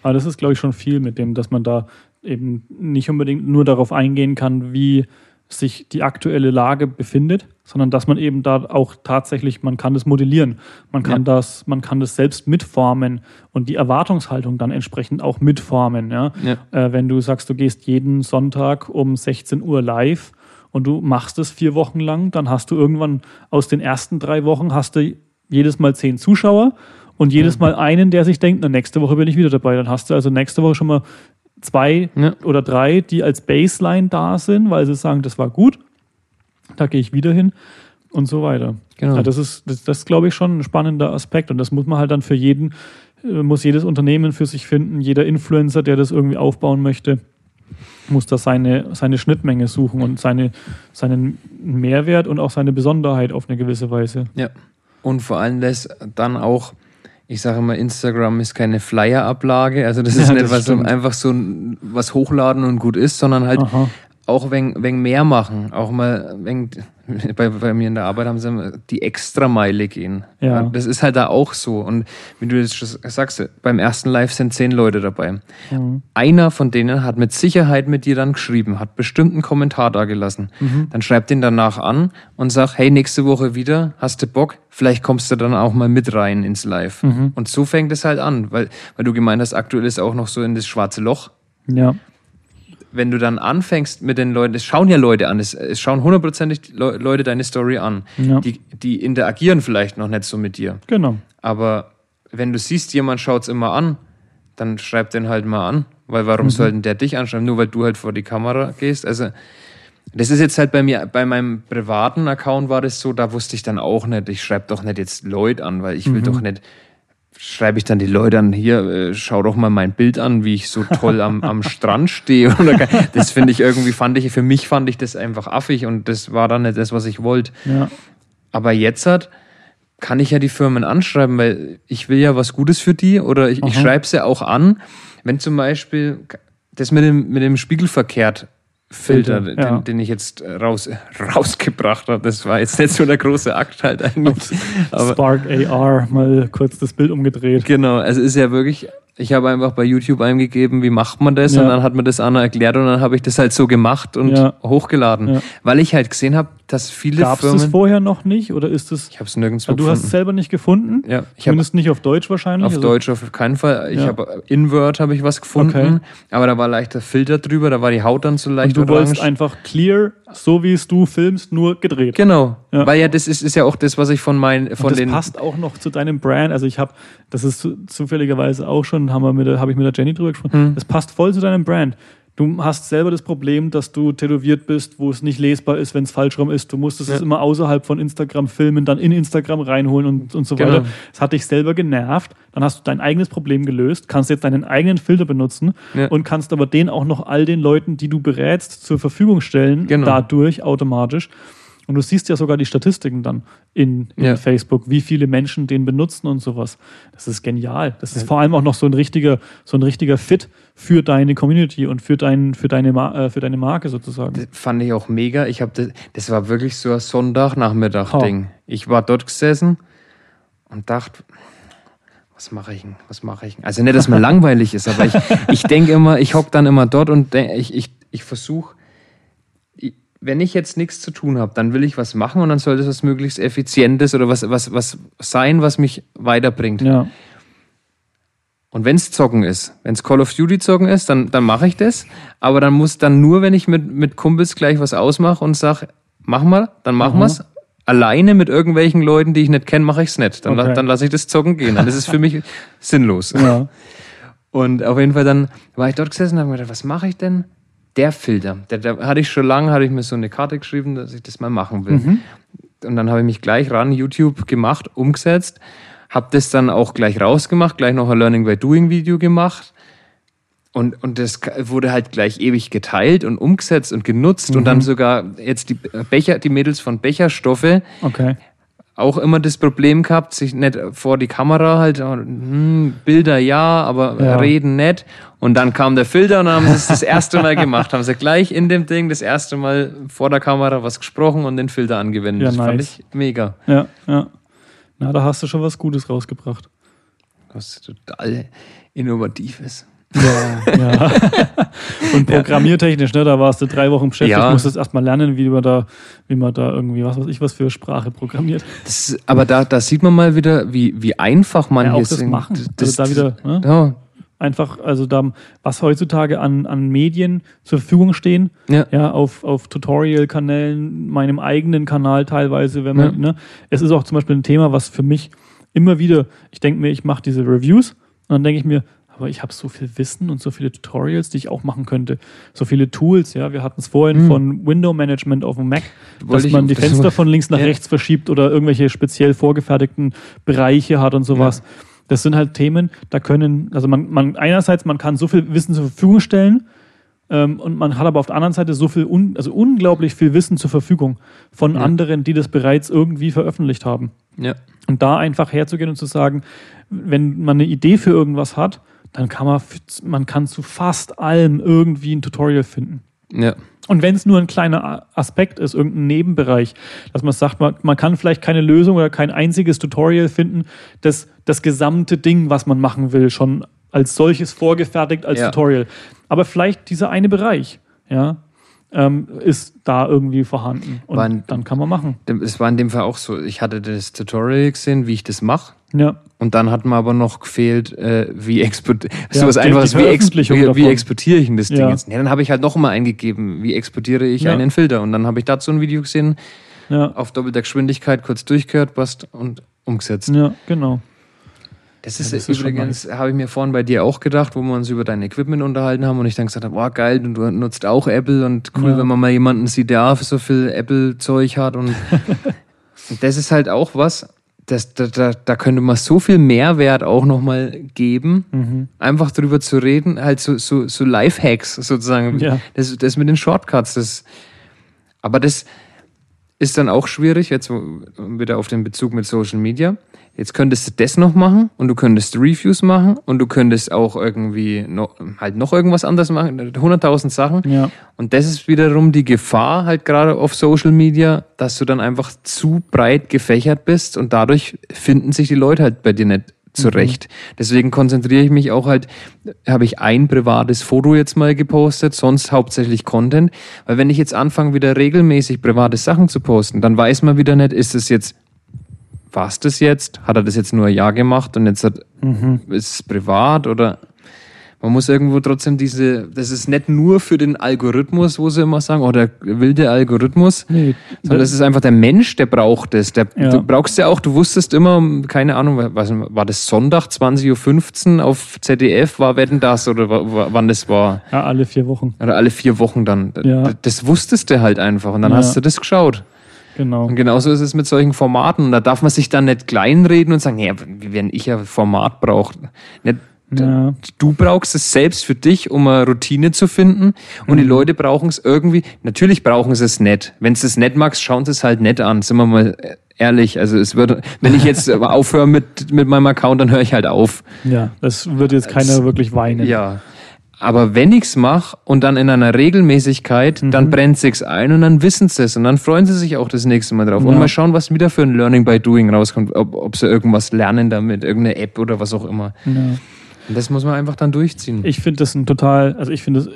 Aber das ist, glaube ich, schon viel mit dem, dass man da eben nicht unbedingt nur darauf eingehen kann, wie sich die aktuelle Lage befindet, sondern dass man eben da auch tatsächlich, man kann das modellieren, man kann ja. das, man kann das selbst mitformen und die Erwartungshaltung dann entsprechend auch mitformen. Ja? ja. Äh, wenn du sagst, du gehst jeden Sonntag um 16 Uhr live und du machst es vier Wochen lang, dann hast du irgendwann aus den ersten drei Wochen hast du jedes Mal zehn Zuschauer und jedes Mal einen, der sich denkt, na, nächste Woche bin ich wieder dabei. Dann hast du also nächste Woche schon mal zwei ja. oder drei, die als Baseline da sind, weil sie sagen, das war gut, da gehe ich wieder hin und so weiter. Genau. Ja, das ist, das, das glaube ich, schon ein spannender Aspekt und das muss man halt dann für jeden äh, muss jedes Unternehmen für sich finden, jeder Influencer, der das irgendwie aufbauen möchte, muss da seine, seine Schnittmenge suchen und seine, seinen Mehrwert und auch seine Besonderheit auf eine gewisse Weise. Ja. Und vor allem das dann auch, ich sage immer, Instagram ist keine Flyer-Ablage. Also das ist ja, nicht was einfach so was hochladen und gut ist, sondern halt Aha auch wenn, wenn mehr machen, auch mal wenn, bei, bei mir in der Arbeit haben sie die Extrameile gehen. Ja. Das ist halt da auch so. Und wie du das schon sagst, beim ersten Live sind zehn Leute dabei. Mhm. Einer von denen hat mit Sicherheit mit dir dann geschrieben, hat bestimmt einen Kommentar da gelassen. Mhm. Dann schreibt ihn danach an und sagt, hey, nächste Woche wieder, hast du Bock? Vielleicht kommst du dann auch mal mit rein ins Live. Mhm. Und so fängt es halt an, weil, weil du gemeint hast, aktuell ist auch noch so in das schwarze Loch. Ja wenn du dann anfängst mit den Leuten, es schauen ja Leute an, es, es schauen hundertprozentig Leute deine Story an. Ja. Die, die interagieren vielleicht noch nicht so mit dir. Genau. Aber wenn du siehst, jemand schaut es immer an, dann schreib den halt mal an. Weil warum mhm. soll denn der dich anschreiben? Nur weil du halt vor die Kamera gehst. Also, das ist jetzt halt bei mir, bei meinem privaten Account war das so, da wusste ich dann auch nicht, ich schreibe doch nicht jetzt Leute an, weil ich will mhm. doch nicht schreibe ich dann die Leute an, hier, äh, schau doch mal mein Bild an, wie ich so toll am, am Strand stehe. das finde ich irgendwie, fand ich, für mich fand ich das einfach affig und das war dann nicht das, was ich wollte. Ja. Aber jetzt hat, kann ich ja die Firmen anschreiben, weil ich will ja was Gutes für die oder ich, ich schreibe sie auch an. Wenn zum Beispiel das mit dem, mit dem Spiegel verkehrt Filter, Filter ja. den, den, ich jetzt äh, raus, rausgebracht habe. Das war jetzt nicht so der große Akt halt eigentlich. Spark AR mal kurz das Bild umgedreht. Genau, also ist ja wirklich ich habe einfach bei YouTube eingegeben, wie macht man das? Ja. Und dann hat mir das Anna erklärt und dann habe ich das halt so gemacht und ja. hochgeladen. Ja. Weil ich halt gesehen habe, dass viele Gab's Firmen... Gab es vorher noch nicht oder ist es... Ich habe es nirgendwo Du hast es selber nicht gefunden? Ja. Ich Zumindest nicht auf Deutsch wahrscheinlich? Auf also Deutsch auf keinen Fall. Ich habe in Word habe ich was gefunden, okay. aber da war leichter Filter drüber, da war die Haut dann so leicht und du orange. wolltest einfach clear, so wie es du filmst, nur gedreht. Genau. Weil ja, das ist, ist ja auch das, was ich von meinen... Von und das passt auch noch zu deinem Brand. Also ich habe, das ist zufälligerweise auch schon, habe ich mit der Jenny drüber gesprochen. Hm. Das passt voll zu deinem Brand. Du hast selber das Problem, dass du tätowiert bist, wo es nicht lesbar ist, wenn es falsch rum ist. Du musstest ja. es immer außerhalb von Instagram filmen, dann in Instagram reinholen und, und so genau. weiter. Es hat dich selber genervt. Dann hast du dein eigenes Problem gelöst, kannst jetzt deinen eigenen Filter benutzen ja. und kannst aber den auch noch all den Leuten, die du berätst, zur Verfügung stellen, genau. dadurch automatisch. Und du siehst ja sogar die Statistiken dann in, in ja. Facebook, wie viele Menschen den benutzen und sowas. Das ist genial. Das ist ja. vor allem auch noch so ein richtiger, so ein richtiger Fit für deine Community und für, dein, für, deine, äh, für deine Marke sozusagen. Das fand ich auch mega. Ich habe das, das war wirklich so ein Sonntagnachmittag-Ding. Ich war dort gesessen und dachte, was mache ich denn? Was mache ich denn? Also nicht, dass mir langweilig ist, aber ich, ich denke immer, ich hocke dann immer dort und denk, ich, ich, ich versuche wenn ich jetzt nichts zu tun habe, dann will ich was machen und dann sollte es was möglichst Effizientes oder was, was, was sein, was mich weiterbringt. Ja. Und wenn es Zocken ist, wenn es Call of Duty Zocken ist, dann, dann mache ich das. Aber dann muss dann nur, wenn ich mit, mit Kumpels gleich was ausmache und sage, mach mal, dann machen mhm. wir's. Alleine mit irgendwelchen Leuten, die ich nicht kenne, mache ich es nicht. Dann, okay. dann lasse ich das Zocken gehen. Dann ist es für mich sinnlos. Ja. Und auf jeden Fall dann war ich dort gesessen und habe mir gedacht, was mache ich denn? Der Filter, der, der hatte ich schon lange, hatte ich mir so eine Karte geschrieben, dass ich das mal machen will. Mhm. Und dann habe ich mich gleich ran YouTube gemacht, umgesetzt, habe das dann auch gleich rausgemacht, gleich noch ein Learning by Doing Video gemacht. Und, und das wurde halt gleich ewig geteilt und umgesetzt und genutzt mhm. und dann mhm. sogar jetzt die Becher, die Mädels von Becherstoffe okay auch immer das Problem gehabt, sich nicht vor die Kamera halt, hm, Bilder ja, aber ja. reden nicht. Und dann kam der Filter und dann haben sie es das erste Mal gemacht. Haben sie gleich in dem Ding das erste Mal vor der Kamera was gesprochen und den Filter angewendet. Ja, das nice. fand ich mega. Ja, ja. Na, da hast du schon was Gutes rausgebracht. Was total innovativ ist. Ja, ja. Und programmiertechnisch, ne, da warst du drei Wochen beschäftigt, ja. musstest erstmal lernen, wie man da, wie man da irgendwie, was weiß ich, was für Sprache programmiert. Das, aber da, da sieht man mal wieder, wie, wie einfach man ja, hier auch das machen. Das, also da wieder, ne? ja. Einfach, also da, was heutzutage an, an Medien zur Verfügung stehen, ja, ja auf, auf Tutorial-Kanälen, meinem eigenen Kanal teilweise, wenn man, ja. ne, es ist auch zum Beispiel ein Thema, was für mich immer wieder, ich denke mir, ich mache diese Reviews und dann denke ich mir, aber ich habe so viel Wissen und so viele Tutorials, die ich auch machen könnte. So viele Tools, ja. Wir hatten es vorhin hm. von Window Management auf dem Mac, Wollte dass man die Fenster von links nach ja. rechts verschiebt oder irgendwelche speziell vorgefertigten Bereiche hat und sowas. Das sind halt Themen, da können, also man, man einerseits, man kann so viel Wissen zur Verfügung stellen, ähm, und man hat aber auf der anderen Seite so viel, un, also unglaublich viel Wissen zur Verfügung von ja. anderen, die das bereits irgendwie veröffentlicht haben. Ja. Und da einfach herzugehen und zu sagen, wenn man eine Idee für irgendwas hat, dann kann man, man kann zu fast allem irgendwie ein Tutorial finden. Ja. Und wenn es nur ein kleiner Aspekt ist, irgendein Nebenbereich, dass man sagt, man, man kann vielleicht keine Lösung oder kein einziges Tutorial finden, das das gesamte Ding, was man machen will, schon als solches vorgefertigt als ja. Tutorial. Aber vielleicht dieser eine Bereich, ja, ähm, ist da irgendwie vorhanden. Und in, dann kann man machen. Es war in dem Fall auch so. Ich hatte das Tutorial gesehen, wie ich das mache. Ja. Und dann hat mir aber noch gefehlt, äh, wie exportiere ja, sowas einfaches wie, wie, wie, exportiere ich denn das Ding ja. jetzt? Ja, dann habe ich halt noch mal eingegeben, wie exportiere ich ja. einen Filter. Und dann habe ich dazu ein Video gesehen, ja. auf doppelter Geschwindigkeit, kurz durchgehört, passt und umgesetzt. Ja, genau. Das ist, ja, das ist übrigens, habe ich mir vorhin bei dir auch gedacht, wo wir uns über dein Equipment unterhalten haben und ich dann gesagt habe, boah, geil, du nutzt auch Apple und cool, ja. wenn man mal jemanden sieht, der so viel Apple-Zeug hat und, und das ist halt auch was, das, da, da, da könnte man so viel Mehrwert auch nochmal geben, mhm. einfach darüber zu reden, halt so, so, so Life-Hacks sozusagen. Ja. Das, das mit den Shortcuts, das, aber das ist dann auch schwierig, jetzt wieder auf den Bezug mit Social Media. Jetzt könntest du das noch machen und du könntest Reviews machen und du könntest auch irgendwie noch, halt noch irgendwas anderes machen, 100.000 Sachen. Ja. Und das ist wiederum die Gefahr halt gerade auf Social Media, dass du dann einfach zu breit gefächert bist und dadurch finden sich die Leute halt bei dir nicht zurecht. Mhm. Deswegen konzentriere ich mich auch halt, habe ich ein privates Foto jetzt mal gepostet, sonst hauptsächlich Content. Weil wenn ich jetzt anfange, wieder regelmäßig private Sachen zu posten, dann weiß man wieder nicht, ist es jetzt war es das jetzt? Hat er das jetzt nur ein Jahr gemacht und jetzt hat, mhm. ist es privat oder man muss irgendwo trotzdem diese, das ist nicht nur für den Algorithmus, wo sie immer sagen, oh, der wilde Algorithmus, nee, sondern das ist einfach der Mensch, der braucht es. Der, ja. Du brauchst ja auch, du wusstest immer, keine Ahnung, was, war das Sonntag, 20.15 Uhr auf ZDF, war Wetten das oder wann das war? Ja, alle vier Wochen. Oder alle vier Wochen dann. Ja. Das wusstest du halt einfach und dann ja. hast du das geschaut. Genau. Und genauso ist es mit solchen Formaten. Und da darf man sich dann nicht kleinreden und sagen, ja, wenn ich ja Format brauche. Ja. Du brauchst es selbst für dich, um eine Routine zu finden. Und mhm. die Leute brauchen es irgendwie. Natürlich brauchen sie es nett. Wenn es nett magst, schauen sie es halt nett an. Sind wir mal ehrlich. Also es wird, wenn ich jetzt aufhöre mit, mit meinem Account, dann höre ich halt auf. Ja, das wird jetzt keiner das, wirklich weinen. Ja. Aber wenn ich's mache und dann in einer Regelmäßigkeit, mhm. dann brennt sich's ein und dann wissen sie es und dann freuen sie sich auch das nächste Mal drauf. Ja. Und mal schauen, was wieder für ein Learning by Doing rauskommt, ob, ob sie irgendwas lernen damit, irgendeine App oder was auch immer. Ja. Und das muss man einfach dann durchziehen. Ich finde das ein total, also ich finde das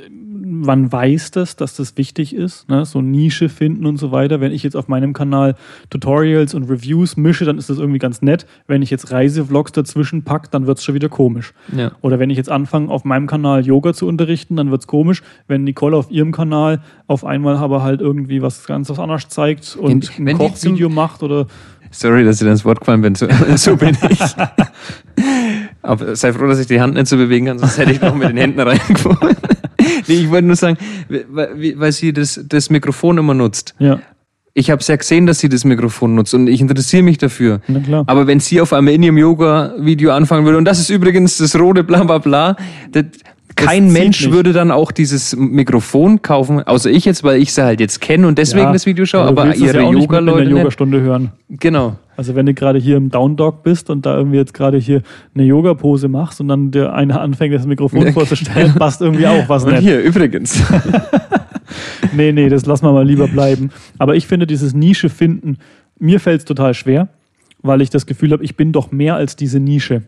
man weiß das, dass das wichtig ist, ne? so Nische finden und so weiter. Wenn ich jetzt auf meinem Kanal Tutorials und Reviews mische, dann ist das irgendwie ganz nett. Wenn ich jetzt Reisevlogs dazwischen packe, dann wird es schon wieder komisch. Ja. Oder wenn ich jetzt anfange, auf meinem Kanal Yoga zu unterrichten, dann wird es komisch. Wenn Nicole auf ihrem Kanal auf einmal aber halt irgendwie was ganz was anderes zeigt und ein Kochvideo macht oder Sorry, dass ich dann ins Wort gefallen bin. So, so bin ich. Aber sei froh, dass ich die Hand nicht so bewegen kann, sonst hätte ich noch mit den Händen reingefallen. nee, ich wollte nur sagen, weil, sie das, das Mikrofon immer nutzt. Ja. Ich habe es ja gesehen, dass sie das Mikrofon nutzt und ich interessiere mich dafür. Na klar. Aber wenn sie auf einmal in ihrem Yoga-Video anfangen würde, und das ist übrigens das rote bla bla bla, das, kein Mensch nicht. würde dann auch dieses Mikrofon kaufen, außer ich jetzt, weil ich sie halt jetzt kenne und deswegen ja, das Video schaue, aber ihre Yoga-Leute. in der Yogastunde hören. Genau. Also wenn du gerade hier im Down Dog bist und da irgendwie jetzt gerade hier eine Yoga-Pose machst und dann der eine anfängt, das Mikrofon vorzustellen, passt irgendwie auch was und Hier, übrigens. nee, nee, das lassen wir mal lieber bleiben. Aber ich finde dieses Nische finden, mir fällt es total schwer, weil ich das Gefühl habe, ich bin doch mehr als diese Nische.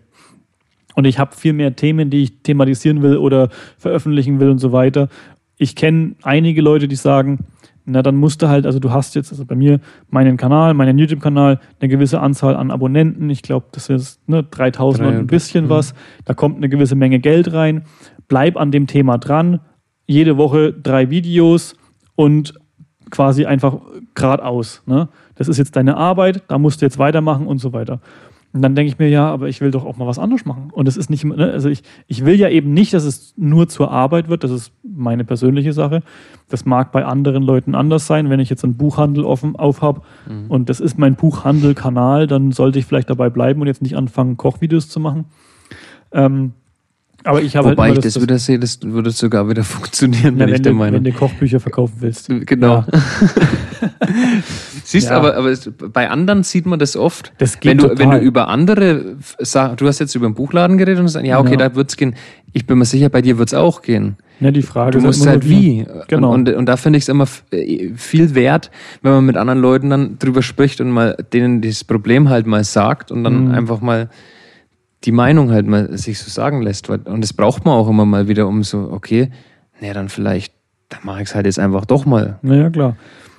Und ich habe viel mehr Themen, die ich thematisieren will oder veröffentlichen will und so weiter. Ich kenne einige Leute, die sagen, na, dann musst du halt, also du hast jetzt, also bei mir meinen Kanal, meinen YouTube-Kanal, eine gewisse Anzahl an Abonnenten. Ich glaube, das ist ne, 3000 und ein bisschen was. Mhm. Da kommt eine gewisse Menge Geld rein. Bleib an dem Thema dran. Jede Woche drei Videos und quasi einfach geradeaus. Ne? Das ist jetzt deine Arbeit, da musst du jetzt weitermachen und so weiter. Und dann denke ich mir, ja, aber ich will doch auch mal was anderes machen. Und es ist nicht, ne, also ich, ich will ja eben nicht, dass es nur zur Arbeit wird. Das ist meine persönliche Sache. Das mag bei anderen Leuten anders sein. Wenn ich jetzt einen Buchhandel offen auf habe mhm. und das ist mein Buchhandel-Kanal, dann sollte ich vielleicht dabei bleiben und jetzt nicht anfangen, Kochvideos zu machen. Ähm, aber ich habe halt Wobei halt ich das, das wieder sehe, das würde sogar wieder funktionieren, ja, wenn, ich der Meinung Wenn du Kochbücher verkaufen willst. Genau. Ja. Siehst ja. aber, aber bei anderen sieht man das oft. Das geht wenn du, total. wenn du über andere, du hast jetzt über den Buchladen geredet und sagst, ja, okay, ja. da wird es gehen. Ich bin mir sicher, bei dir wird es auch gehen. Ja, die Frage du musst halt wie. Genau. Und, und, und da finde ich es immer äh, viel wert, wenn man mit anderen Leuten dann drüber spricht und mal denen dieses Problem halt mal sagt und dann mhm. einfach mal die Meinung halt mal sich so sagen lässt. Und das braucht man auch immer mal wieder, um so, okay, naja, dann vielleicht, dann mache ich es halt jetzt einfach doch mal. Naja, klar.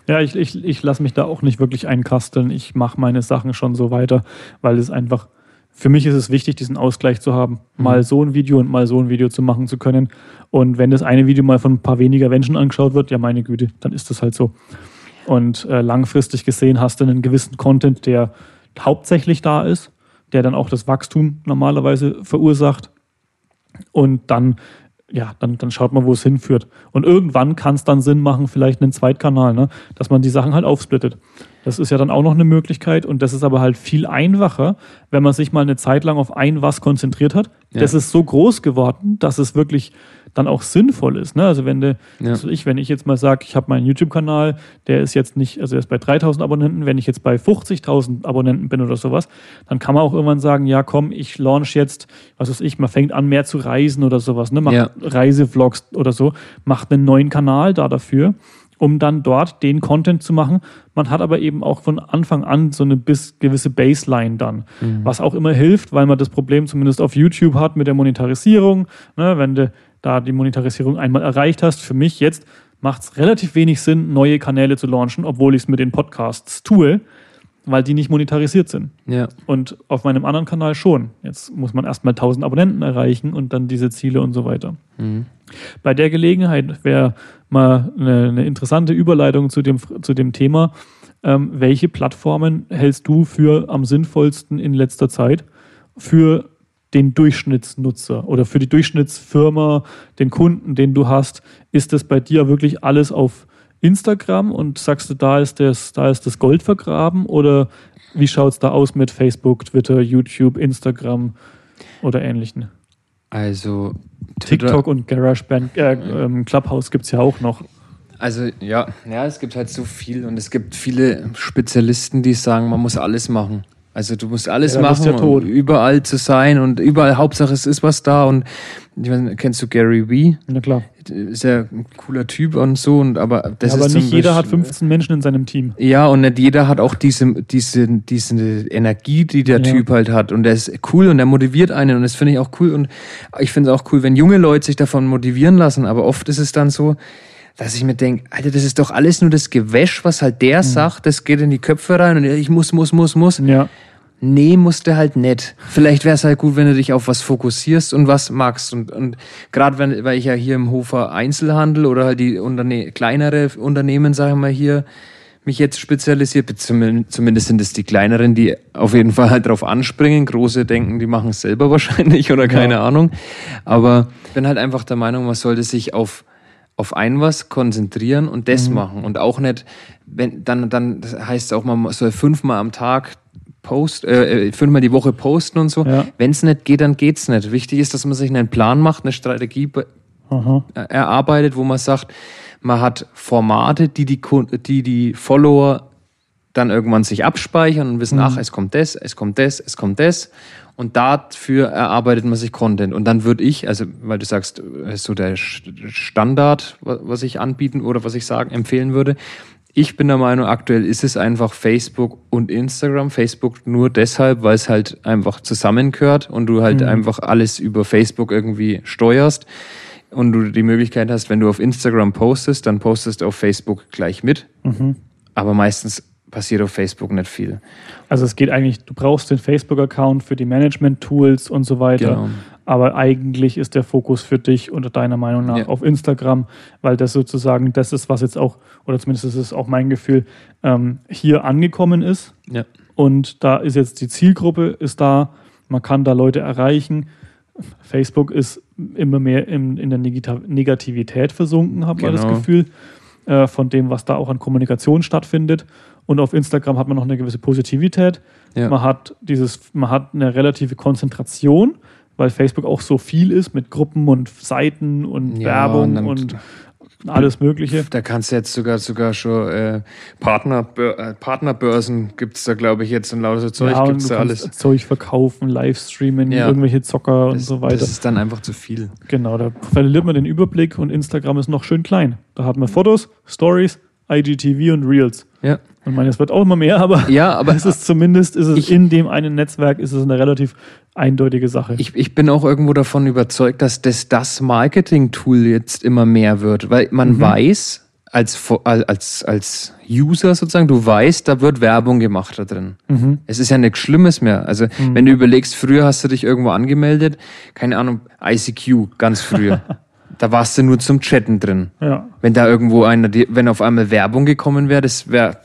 Ja, ich, ich, ich lasse mich da auch nicht wirklich einkasteln. Ich mache meine Sachen schon so weiter, weil es einfach, für mich ist es wichtig, diesen Ausgleich zu haben. Mhm. Mal so ein Video und mal so ein Video zu machen zu können. Und wenn das eine Video mal von ein paar weniger Menschen angeschaut wird, ja meine Güte, dann ist das halt so. Und äh, langfristig gesehen hast du einen gewissen Content, der hauptsächlich da ist der dann auch das Wachstum normalerweise verursacht. Und dann, ja, dann, dann schaut man, wo es hinführt. Und irgendwann kann es dann Sinn machen, vielleicht einen Zweitkanal, ne? dass man die Sachen halt aufsplittet. Das ist ja dann auch noch eine Möglichkeit und das ist aber halt viel einfacher, wenn man sich mal eine Zeit lang auf ein was konzentriert hat. Ja. Das ist so groß geworden, dass es wirklich dann auch sinnvoll ist. Ne? Also wenn du, ja. also ich, wenn ich jetzt mal sage, ich habe meinen YouTube-Kanal, der ist jetzt nicht, also er ist bei 3000 Abonnenten, wenn ich jetzt bei 50.000 Abonnenten bin oder sowas, dann kann man auch irgendwann sagen, ja komm, ich launch jetzt, was weiß ich, man fängt an mehr zu reisen oder sowas, ne? macht ja. Reisevlogs oder so, macht einen neuen Kanal da dafür um dann dort den Content zu machen. Man hat aber eben auch von Anfang an so eine bis gewisse Baseline dann, mhm. was auch immer hilft, weil man das Problem zumindest auf YouTube hat mit der Monetarisierung. Ne, wenn du da die Monetarisierung einmal erreicht hast, für mich jetzt macht es relativ wenig Sinn, neue Kanäle zu launchen, obwohl ich es mit den Podcasts tue, weil die nicht monetarisiert sind. Ja. Und auf meinem anderen Kanal schon. Jetzt muss man erstmal 1000 Abonnenten erreichen und dann diese Ziele und so weiter. Mhm. Bei der Gelegenheit wäre mal eine, eine, interessante Überleitung zu dem, zu dem Thema. Ähm, welche Plattformen hältst du für am sinnvollsten in letzter Zeit für den Durchschnittsnutzer oder für die Durchschnittsfirma, den Kunden, den du hast, ist das bei dir wirklich alles auf Instagram und sagst du, da ist das, da ist das Gold vergraben oder wie schaut es da aus mit Facebook, Twitter, YouTube, Instagram oder ähnlichen? Also TikTok und GarageBand, äh, ähm, Clubhouse gibt es ja auch noch. Also ja, ja, es gibt halt so viel und es gibt viele Spezialisten, die sagen, man muss alles machen. Also du musst alles ja, machen, ja überall zu sein und überall, Hauptsache es ist was da und ich weiß, kennst du Gary Vee? Na klar. Ist ja ein cooler Typ und so und aber das ja, aber ist nicht jeder hat 15 Menschen in seinem Team. Ja und nicht jeder hat auch diese diese diese Energie, die der ja. Typ halt hat und der ist cool und der motiviert einen und das finde ich auch cool und ich finde es auch cool, wenn junge Leute sich davon motivieren lassen, aber oft ist es dann so, dass ich mir denke, Alter, das ist doch alles nur das Gewäsch, was halt der mhm. sagt, das geht in die Köpfe rein und ich muss, muss, muss, muss. Ja. Nee, musste halt nicht. Vielleicht wäre es halt gut, wenn du dich auf was fokussierst und was magst. Und, und gerade wenn, weil ich ja hier im Hofer Einzelhandel oder halt die Unterne kleinere Unternehmen, sagen wir mal hier, mich jetzt spezialisiert, zumindest sind es die kleineren, die auf jeden Fall halt drauf anspringen. Große denken, die machen es selber wahrscheinlich oder keine ja. Ahnung. Aber ich bin halt einfach der Meinung, man sollte sich auf auf ein was konzentrieren und das mhm. machen und auch nicht, wenn dann dann das heißt auch man soll fünfmal am Tag post, äh, äh, fünfmal die Woche posten und so. Ja. Wenn es nicht geht, dann geht's nicht. Wichtig ist, dass man sich einen Plan macht, eine Strategie Aha. erarbeitet, wo man sagt, man hat Formate, die die, die die Follower dann irgendwann sich abspeichern und wissen, mhm. ach, es kommt das, es kommt das, es kommt das. Und dafür erarbeitet man sich Content. Und dann würde ich, also weil du sagst, ist so der Standard, was ich anbieten oder was ich sagen, empfehlen würde, ich bin der Meinung, aktuell ist es einfach Facebook und Instagram. Facebook nur deshalb, weil es halt einfach zusammengehört und du halt mhm. einfach alles über Facebook irgendwie steuerst und du die Möglichkeit hast, wenn du auf Instagram postest, dann postest du auf Facebook gleich mit. Mhm. Aber meistens passiert auf Facebook nicht viel. Also es geht eigentlich, du brauchst den Facebook-Account für die Management-Tools und so weiter. Genau. Aber eigentlich ist der Fokus für dich unter deiner Meinung nach ja. auf Instagram, weil das sozusagen das ist, was jetzt auch, oder zumindest ist es auch mein Gefühl, ähm, hier angekommen ist. Ja. Und da ist jetzt die Zielgruppe, ist da, man kann da Leute erreichen. Facebook ist immer mehr in, in der Negativität versunken, habe genau. ich das Gefühl, äh, von dem, was da auch an Kommunikation stattfindet. Und auf Instagram hat man noch eine gewisse Positivität. Ja. Man hat dieses, man hat eine relative Konzentration, weil Facebook auch so viel ist mit Gruppen und Seiten und ja, Werbung und, und alles Mögliche. Da kannst du jetzt sogar sogar schon äh, Partner, äh, Partnerbörsen gibt es da, glaube ich, jetzt und lauter Zeug ja, gibt es da alles. Zeug verkaufen, Livestreamen, ja. irgendwelche Zocker das, und so weiter. Das ist dann einfach zu viel. Genau, da verliert man den Überblick und Instagram ist noch schön klein. Da hat man Fotos, Stories, IGTV und Reels. Ja. Und meine, es wird auch immer mehr, aber, ja, aber es ist zumindest ist es ich, in dem einen Netzwerk ist es eine relativ eindeutige Sache. Ich, ich bin auch irgendwo davon überzeugt, dass das, das Marketing-Tool jetzt immer mehr wird, weil man mhm. weiß, als, als, als User sozusagen, du weißt, da wird Werbung gemacht da drin. Mhm. Es ist ja nichts Schlimmes mehr. Also, mhm. wenn du überlegst, früher hast du dich irgendwo angemeldet, keine Ahnung, ICQ, ganz früher. da warst du nur zum Chatten drin. Ja. Wenn da irgendwo einer, wenn auf einmal Werbung gekommen wäre, das wäre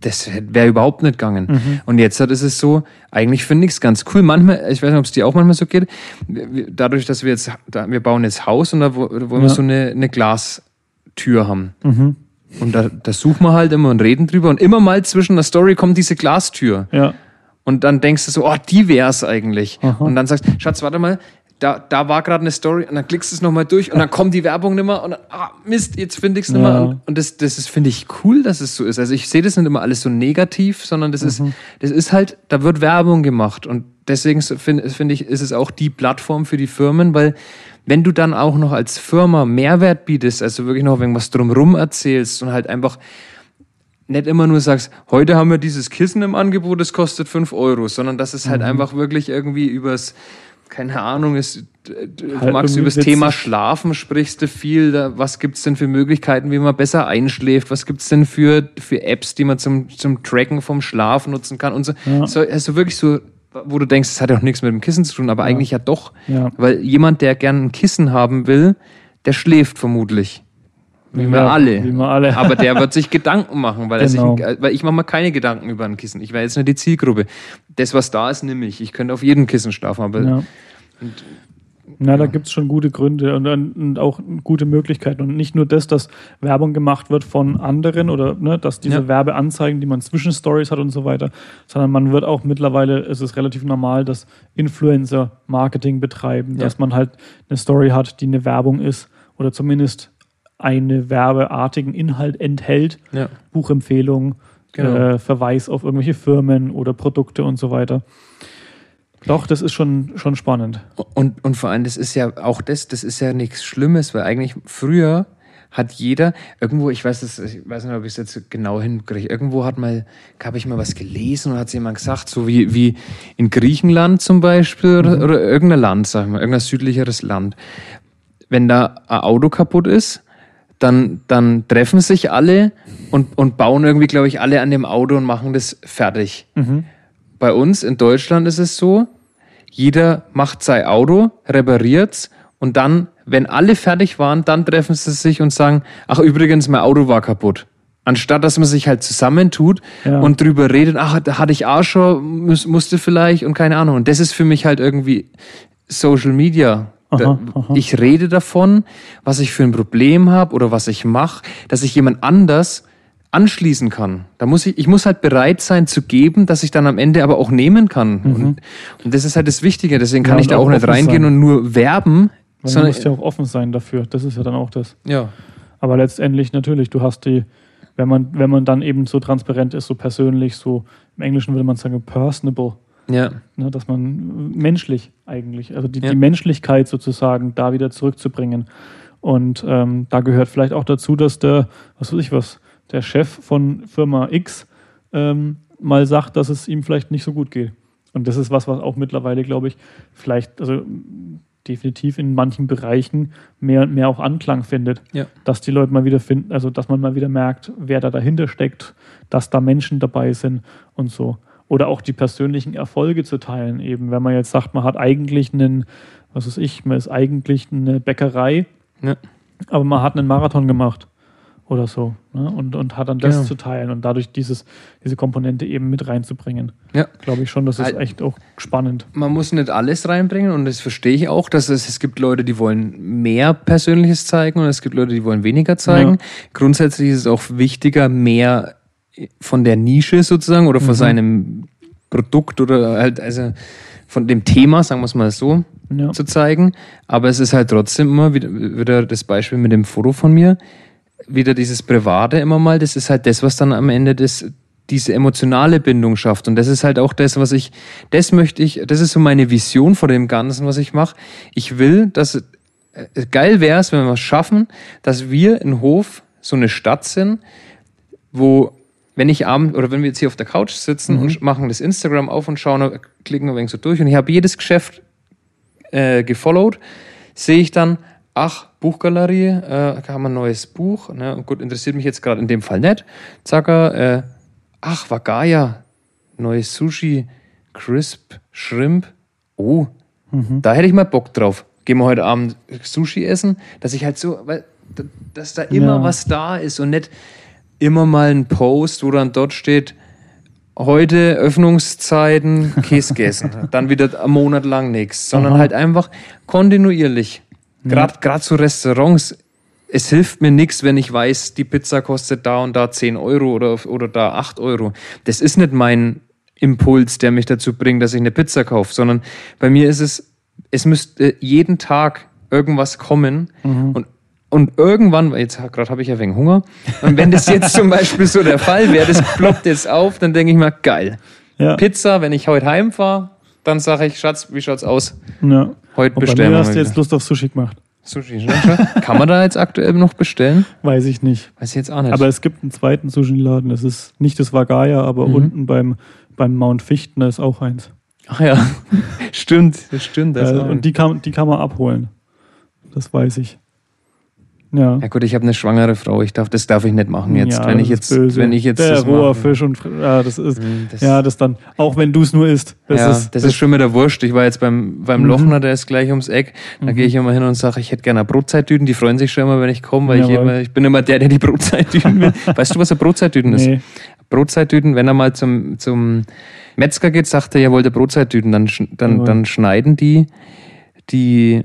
das wäre überhaupt nicht gegangen. Mhm. Und jetzt ist es so, eigentlich finde ich es ganz cool. Manchmal, ich weiß nicht, ob es dir auch manchmal so geht, dadurch, dass wir jetzt, wir bauen jetzt Haus und da wollen ja. wir so eine, eine Glastür haben. Mhm. Und da, da suchen wir halt immer und reden drüber und immer mal zwischen der Story kommt diese Glastür. Ja. Und dann denkst du so, oh, die wär's eigentlich. Aha. Und dann sagst, Schatz, warte mal, da, da war gerade eine Story und dann klickst du es nochmal durch und dann kommt die Werbung nicht mehr und dann, ah, Mist, jetzt finde ich es nicht mehr. Und, und das, das ist, finde ich, cool, dass es so ist. Also ich sehe das nicht immer alles so negativ, sondern das mhm. ist, das ist halt, da wird Werbung gemacht und deswegen finde find ich, ist es auch die Plattform für die Firmen, weil wenn du dann auch noch als Firma Mehrwert bietest, also wirklich noch irgendwas drumrum erzählst und halt einfach nicht immer nur sagst, heute haben wir dieses Kissen im Angebot, das kostet fünf Euro, sondern dass es halt mhm. einfach wirklich irgendwie übers, keine Ahnung, ist, du halt magst über das Thema Schlafen sprichst du viel. Da, was gibt's denn für Möglichkeiten, wie man besser einschläft? Was gibt's denn für, für Apps, die man zum, zum Tracken vom Schlaf nutzen kann? Und so, ja. so also wirklich so, wo du denkst, das hat ja auch nichts mit dem Kissen zu tun, aber ja. eigentlich ja doch. Ja. Weil jemand, der gern ein Kissen haben will, der schläft vermutlich. Wie wir alle. Wie wir alle. Aber der wird sich Gedanken machen, weil, genau. er sich, weil ich mache mir keine Gedanken über ein Kissen. Ich wäre jetzt nicht die Zielgruppe. Das, was da ist, nehme ich. Ich könnte auf jedem Kissen schlafen, aber. Ja. Und, na, ja. da gibt es schon gute Gründe und, und, auch gute Möglichkeiten. Und nicht nur das, dass Werbung gemacht wird von anderen oder ne, dass diese ja. Werbeanzeigen, die man zwischen Stories hat und so weiter, sondern man wird auch mittlerweile, es ist relativ normal, dass Influencer Marketing betreiben, ja. dass man halt eine Story hat, die eine Werbung ist oder zumindest einen werbeartigen Inhalt enthält, ja. Buchempfehlung, genau. äh, Verweis auf irgendwelche Firmen oder Produkte und so weiter. Doch, das ist schon, schon spannend. Und, und vor allem, das ist ja auch das, das ist ja nichts Schlimmes, weil eigentlich früher hat jeder irgendwo, ich weiß das, ich weiß nicht, ob ich es jetzt genau hinkriege, irgendwo hat mal, habe ich mal was gelesen und hat jemand gesagt, so wie, wie in Griechenland zum Beispiel oder, mhm. oder irgendein Land, sag ich mal, irgendein südlicheres Land. Wenn da ein Auto kaputt ist, dann, dann treffen sich alle und, und bauen irgendwie, glaube ich, alle an dem Auto und machen das fertig. Mhm. Bei uns in Deutschland ist es so, jeder macht sein Auto, repariert's und dann, wenn alle fertig waren, dann treffen sie sich und sagen, ach übrigens, mein Auto war kaputt. Anstatt dass man sich halt zusammentut ja. und drüber redet, ach, da hatte ich auch schon, musste vielleicht und keine Ahnung. Und das ist für mich halt irgendwie Social Media Aha, aha. Ich rede davon, was ich für ein Problem habe oder was ich mache, dass ich jemand anders anschließen kann. Da muss ich, ich muss halt bereit sein zu geben, dass ich dann am Ende aber auch nehmen kann. Mhm. Und, und, das ist halt das Wichtige. Deswegen kann ja, ich da auch, auch nicht reingehen sein. und nur werben. Weil sondern du musst ja auch offen sein dafür. Das ist ja dann auch das. Ja. Aber letztendlich natürlich, du hast die, wenn man, wenn man dann eben so transparent ist, so persönlich, so im Englischen würde man sagen, personable ja. Ne, dass man menschlich eigentlich, also die, ja. die Menschlichkeit sozusagen da wieder zurückzubringen. Und ähm, da gehört vielleicht auch dazu, dass der, was weiß ich was, der Chef von Firma X ähm, mal sagt, dass es ihm vielleicht nicht so gut geht. Und das ist was, was auch mittlerweile, glaube ich, vielleicht, also definitiv in manchen Bereichen mehr und mehr auch Anklang findet. Ja. Dass die Leute mal wieder finden, also dass man mal wieder merkt, wer da dahinter steckt, dass da Menschen dabei sind und so. Oder auch die persönlichen Erfolge zu teilen. Eben, wenn man jetzt sagt, man hat eigentlich einen, was weiß ich, man ist eigentlich eine Bäckerei, ja. aber man hat einen Marathon gemacht oder so. Ne? Und, und hat dann das genau. zu teilen und dadurch dieses, diese Komponente eben mit reinzubringen. Ja. Glaube ich schon, das ist echt auch spannend. Man muss nicht alles reinbringen und das verstehe ich auch, dass es, es gibt Leute, die wollen mehr Persönliches zeigen und es gibt Leute, die wollen weniger zeigen. Ja. Grundsätzlich ist es auch wichtiger, mehr von der Nische sozusagen oder von mhm. seinem Produkt oder halt, also von dem Thema, sagen wir es mal so, ja. zu zeigen. Aber es ist halt trotzdem immer wieder, wieder das Beispiel mit dem Foto von mir wieder dieses Private immer mal, das ist halt das, was dann am Ende das, diese emotionale Bindung schafft. Und das ist halt auch das, was ich, das möchte ich, das ist so meine Vision vor dem Ganzen, was ich mache. Ich will, dass, äh, geil wäre es, wenn wir es schaffen, dass wir in Hof so eine Stadt sind, wo, wenn ich abend, oder wenn wir jetzt hier auf der Couch sitzen mhm. und machen das Instagram auf und schauen, klicken ein wenig so durch und ich habe jedes Geschäft äh, gefollowt, sehe ich dann, ach, Buchgalerie, äh, haben ein neues Buch. Ne? Gut, interessiert mich jetzt gerade in dem Fall nicht. Zacker, äh, ach, Wagaya, neues Sushi, Crisp, Shrimp. Oh, mhm. da hätte ich mal Bock drauf. Gehen wir heute Abend Sushi essen, dass ich halt so, weil, dass da immer ja. was da ist und nicht immer mal ein Post, wo dann dort steht, heute Öffnungszeiten, Käse gegessen. dann wieder einen Monat lang nichts, sondern Aha. halt einfach kontinuierlich. Gerade ja. zu Restaurants, es hilft mir nichts, wenn ich weiß, die Pizza kostet da und da 10 Euro oder, oder da 8 Euro. Das ist nicht mein Impuls, der mich dazu bringt, dass ich eine Pizza kaufe, sondern bei mir ist es, es müsste jeden Tag irgendwas kommen mhm. und und irgendwann, jetzt gerade habe ich ja wegen Hunger, und wenn das jetzt zum Beispiel so der Fall wäre, das ploppt jetzt auf, dann denke ich mir, geil. Ja. Pizza, wenn ich heute heimfahre, dann sage ich, Schatz, wie schaut's aus? Ja. Heute Und bestellen mir hast du jetzt Lust auf Sushi gemacht. Sushi, ne? Kann man da jetzt aktuell noch bestellen? Weiß ich nicht. Weiß ich jetzt auch nicht. Aber es gibt einen zweiten Sushi-Laden. Das ist nicht das Vagaya, aber mhm. unten beim, beim Mount Fichten ist auch eins. Ach ja, stimmt, das stimmt. Das ja, und die kann, die kann man abholen. Das weiß ich. Ja. ja gut, ich habe eine schwangere Frau. Ich darf, das darf ich nicht machen jetzt. Ja, wenn ich jetzt, böse. wenn ich jetzt der roher Fisch und ja, das ist mhm, das ja das dann auch wenn du es nur isst. Das ja, ist, das, das, ist schon mit der Wurst. Ich war jetzt beim beim mhm. Lochner, der ist gleich ums Eck. Da mhm. gehe ich immer hin und sage, ich hätte gerne Brotzeittüten. Die freuen sich schon immer, wenn ich komme, weil ja, ich immer, ich bin immer der, der die Brotzeittüten will. weißt du, was ein Brotzeittüten nee. ist? Brotzeittüten, wenn er mal zum zum Metzger geht, sagt er, ja, wollte Brotzeittüten, dann dann dann schneiden die die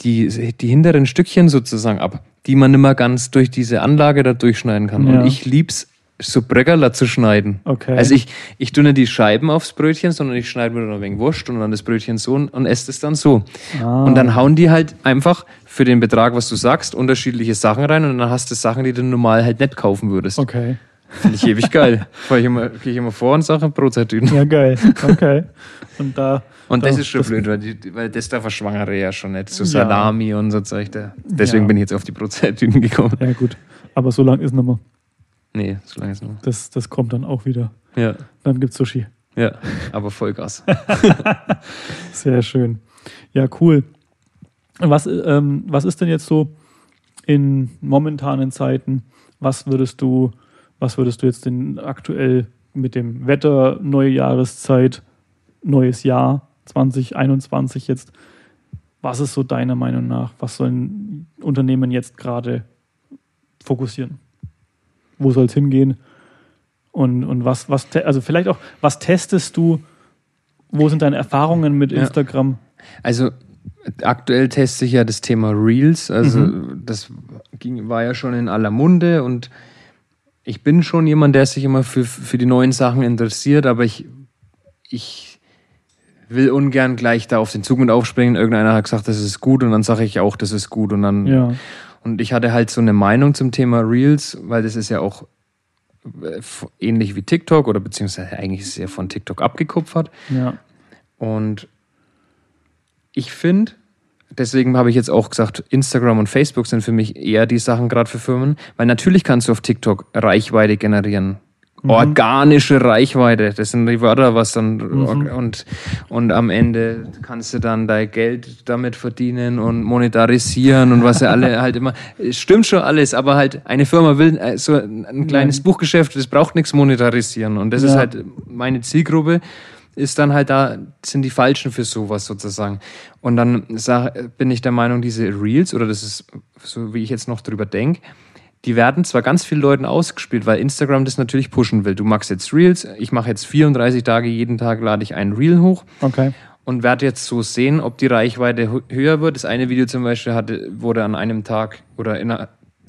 die, die hinteren Stückchen sozusagen ab, die man nicht mehr ganz durch diese Anlage da durchschneiden kann. Ja. Und ich lieb's, so Bröckerler zu schneiden. Okay. Also ich, ich tue nicht die Scheiben aufs Brötchen, sondern ich schneide mir dann ein wenig Wurst und dann das Brötchen so und, und esse es dann so. Ah. Und dann hauen die halt einfach für den Betrag, was du sagst, unterschiedliche Sachen rein und dann hast du Sachen, die du normal halt nicht kaufen würdest. Okay. Finde ich ewig geil. Gehe ich, immer, geh ich immer vor und sage Brotzeittüten. Ja, geil. Okay. Und da. Und da, das ist schon das blöd, weil, die, weil das darf Schwangere ja schon nicht. So Salami ja. und so Zeug. Deswegen ja. bin ich jetzt auf die Brotzeittüten gekommen. Ja, gut. Aber so lang ist nicht mehr. Nee, so lange ist nicht mehr. Das, das kommt dann auch wieder. Ja. Dann gibt's Sushi. Ja, aber Vollgas. Sehr schön. Ja, cool. Was, ähm, was ist denn jetzt so in momentanen Zeiten? Was würdest du was würdest du jetzt denn aktuell mit dem Wetter, neue Jahreszeit, neues Jahr 2021 jetzt, was ist so deiner Meinung nach? Was sollen Unternehmen jetzt gerade fokussieren? Wo soll es hingehen? Und, und was, was, also vielleicht auch, was testest du? Wo sind deine Erfahrungen mit Instagram? Ja. Also aktuell teste ich ja das Thema Reels. Also mhm. das ging, war ja schon in aller Munde und ich bin schon jemand, der sich immer für, für die neuen Sachen interessiert, aber ich, ich will ungern gleich da auf den Zug mit aufspringen. Irgendeiner hat gesagt, das ist gut und dann sage ich auch, das ist gut und dann. Ja. Und ich hatte halt so eine Meinung zum Thema Reels, weil das ist ja auch äh, ähnlich wie TikTok oder beziehungsweise eigentlich ist es ja von TikTok abgekupfert. Ja. Und ich finde, deswegen habe ich jetzt auch gesagt, Instagram und Facebook sind für mich eher die Sachen gerade für Firmen, weil natürlich kannst du auf TikTok Reichweite generieren. mhm. organische Reichweite. Das sind die Wörter, was dann mhm. und, und am Ende kannst du dann dein Geld damit verdienen und monetarisieren und was ja alle halt immer. Stimmt schon alles, aber halt eine Firma will äh, so ein kleines. Buchgeschäft, das braucht nichts monetarisieren. Und das ja. ist halt meine Zielgruppe ist dann halt da, sind die Falschen für sowas sozusagen. Und dann sag, bin ich der Meinung, diese Reels, oder das ist so, wie ich jetzt noch drüber denke, die werden zwar ganz vielen Leuten ausgespielt, weil Instagram das natürlich pushen will. Du machst jetzt Reels, ich mache jetzt 34 Tage, jeden Tag lade ich einen Reel hoch. Okay. Und werde jetzt so sehen, ob die Reichweite höher wird. Das eine Video zum Beispiel hatte, wurde an einem Tag oder in einer,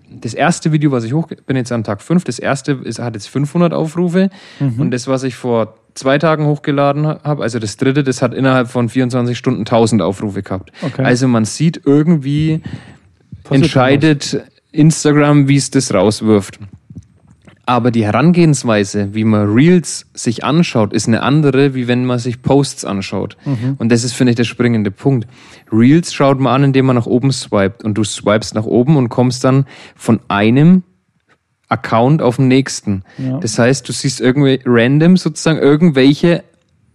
das erste Video, was ich hoch bin jetzt an Tag 5, das erste ist, hat jetzt 500 Aufrufe. Mhm. Und das, was ich vor zwei Tagen hochgeladen habe, also das dritte, das hat innerhalb von 24 Stunden 1000 Aufrufe gehabt. Okay. Also man sieht irgendwie, Passiert entscheidet Instagram, wie es das rauswirft. Aber die Herangehensweise, wie man Reels sich anschaut, ist eine andere, wie wenn man sich Posts anschaut. Mhm. Und das ist, finde ich, der springende Punkt. Reels schaut man an, indem man nach oben swiped. Und du swipest nach oben und kommst dann von einem Account auf den nächsten. Ja. Das heißt, du siehst irgendwie random sozusagen irgendwelche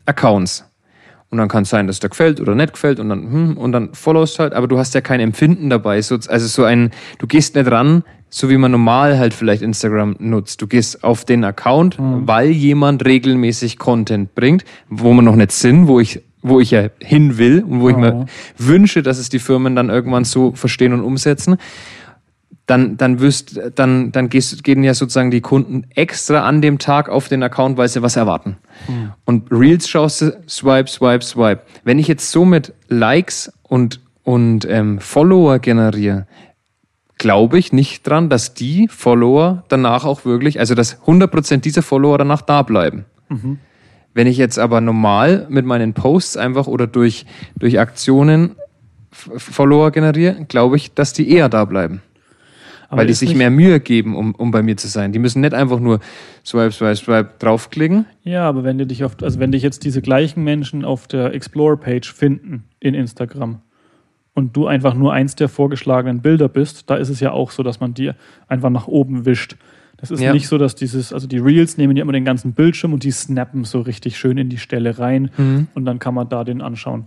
Accounts. Und dann kann es sein, dass der gefällt oder nicht gefällt und dann, hm, und dann followst halt, aber du hast ja kein Empfinden dabei. So, also so ein, du gehst nicht ran, so wie man normal halt vielleicht Instagram nutzt. Du gehst auf den Account, mhm. weil jemand regelmäßig Content bringt, wo man noch nicht sind, wo ich, wo ich ja hin will und wo mhm. ich mir wünsche, dass es die Firmen dann irgendwann so verstehen und umsetzen dann, dann wirst, dann, dann gehst, gehen ja sozusagen die Kunden extra an dem Tag auf den Account, weil sie was erwarten. Mhm. Und Reels schaust du, swipe, swipe, swipe. Wenn ich jetzt so mit Likes und, und ähm, Follower generiere, glaube ich nicht dran, dass die Follower danach auch wirklich, also dass 100% dieser Follower danach da bleiben. Mhm. Wenn ich jetzt aber normal mit meinen Posts einfach oder durch, durch Aktionen Follower generiere, glaube ich, dass die eher da bleiben. Aber weil die sich mehr Mühe geben, um, um bei mir zu sein. Die müssen nicht einfach nur swipe, swipe, swipe draufklicken. Ja, aber wenn du dich auf, also wenn dich jetzt diese gleichen Menschen auf der Explore-Page finden in Instagram und du einfach nur eins der vorgeschlagenen Bilder bist, da ist es ja auch so, dass man die einfach nach oben wischt. Das ist ja. nicht so, dass dieses, also die Reels nehmen ja immer den ganzen Bildschirm und die snappen so richtig schön in die Stelle rein mhm. und dann kann man da den anschauen.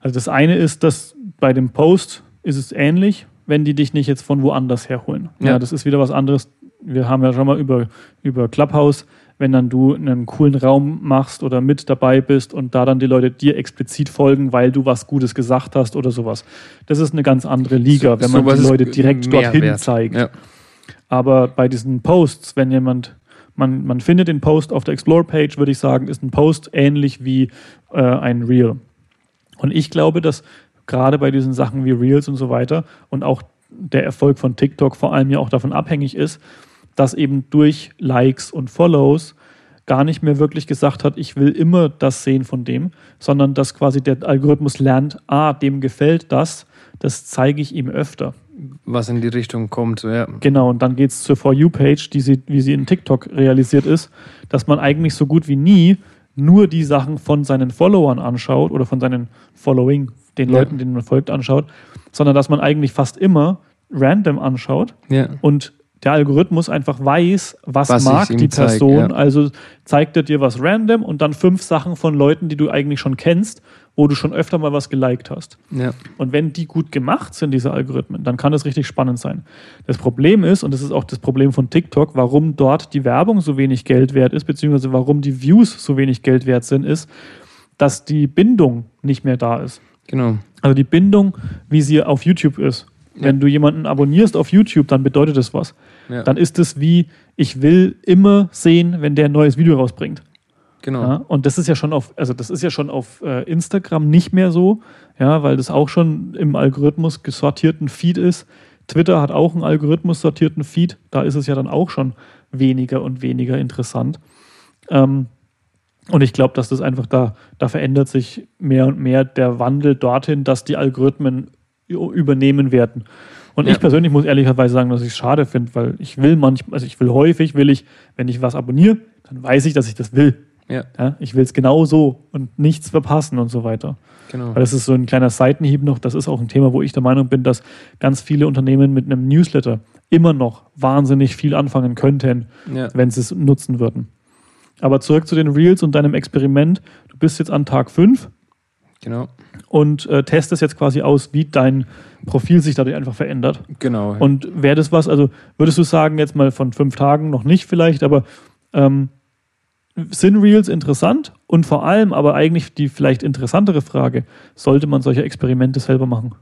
Also das eine ist, dass bei dem Post ist es ähnlich, wenn die dich nicht jetzt von woanders herholen. Ja. ja, das ist wieder was anderes. Wir haben ja schon mal über, über Clubhouse, wenn dann du einen coolen Raum machst oder mit dabei bist und da dann die Leute dir explizit folgen, weil du was Gutes gesagt hast oder sowas. Das ist eine ganz andere Liga, so, wenn man die Leute direkt dorthin wert. zeigt. Ja. Aber bei diesen Posts, wenn jemand, man, man findet den Post auf der Explore-Page, würde ich sagen, ist ein Post ähnlich wie äh, ein Reel. Und ich glaube, dass gerade bei diesen Sachen wie Reels und so weiter und auch der Erfolg von TikTok vor allem ja auch davon abhängig ist, dass eben durch Likes und Follows gar nicht mehr wirklich gesagt hat, ich will immer das sehen von dem, sondern dass quasi der Algorithmus lernt, ah, dem gefällt das, das zeige ich ihm öfter. Was in die Richtung kommt, ja. Genau, und dann geht es zur For You-Page, die sie, wie sie in TikTok realisiert ist, dass man eigentlich so gut wie nie nur die Sachen von seinen Followern anschaut oder von seinen Following, den ja. Leuten, denen man folgt, anschaut, sondern dass man eigentlich fast immer random anschaut ja. und der Algorithmus einfach weiß, was, was mag die Person. Zeig, ja. Also zeigt er dir was random und dann fünf Sachen von Leuten, die du eigentlich schon kennst, wo du schon öfter mal was geliked hast. Ja. Und wenn die gut gemacht sind, diese Algorithmen, dann kann das richtig spannend sein. Das Problem ist, und das ist auch das Problem von TikTok, warum dort die Werbung so wenig Geld wert ist, beziehungsweise warum die Views so wenig Geld wert sind, ist, dass die Bindung nicht mehr da ist. Genau. Also die Bindung, wie sie auf YouTube ist. Ja. Wenn du jemanden abonnierst auf YouTube, dann bedeutet das was. Ja. Dann ist es wie, ich will immer sehen, wenn der ein neues Video rausbringt. Genau. Ja, und das ist ja schon auf, also das ist ja schon auf äh, Instagram nicht mehr so, ja, weil das auch schon im Algorithmus gesortierten Feed ist. Twitter hat auch einen Algorithmus sortierten Feed, da ist es ja dann auch schon weniger und weniger interessant. Ähm, und ich glaube, dass das einfach da, da verändert sich mehr und mehr der Wandel dorthin, dass die Algorithmen übernehmen werden. Und ja. ich persönlich muss ehrlicherweise sagen, dass ich es schade finde, weil ich will manchmal, also ich will häufig, will ich, wenn ich was abonniere, dann weiß ich, dass ich das will. Ja. ja ich will es genau so und nichts verpassen und so weiter. Genau. Weil das ist so ein kleiner Seitenhieb noch. Das ist auch ein Thema, wo ich der Meinung bin, dass ganz viele Unternehmen mit einem Newsletter immer noch wahnsinnig viel anfangen könnten, ja. wenn sie es nutzen würden. Aber zurück zu den Reels und deinem Experiment. Du bist jetzt an Tag 5. Genau. Und äh, testest jetzt quasi aus, wie dein Profil sich dadurch einfach verändert. Genau. Und wäre das was, also würdest du sagen, jetzt mal von fünf Tagen noch nicht vielleicht, aber ähm, sind Reels interessant? Und vor allem aber eigentlich die vielleicht interessantere Frage, sollte man solche Experimente selber machen?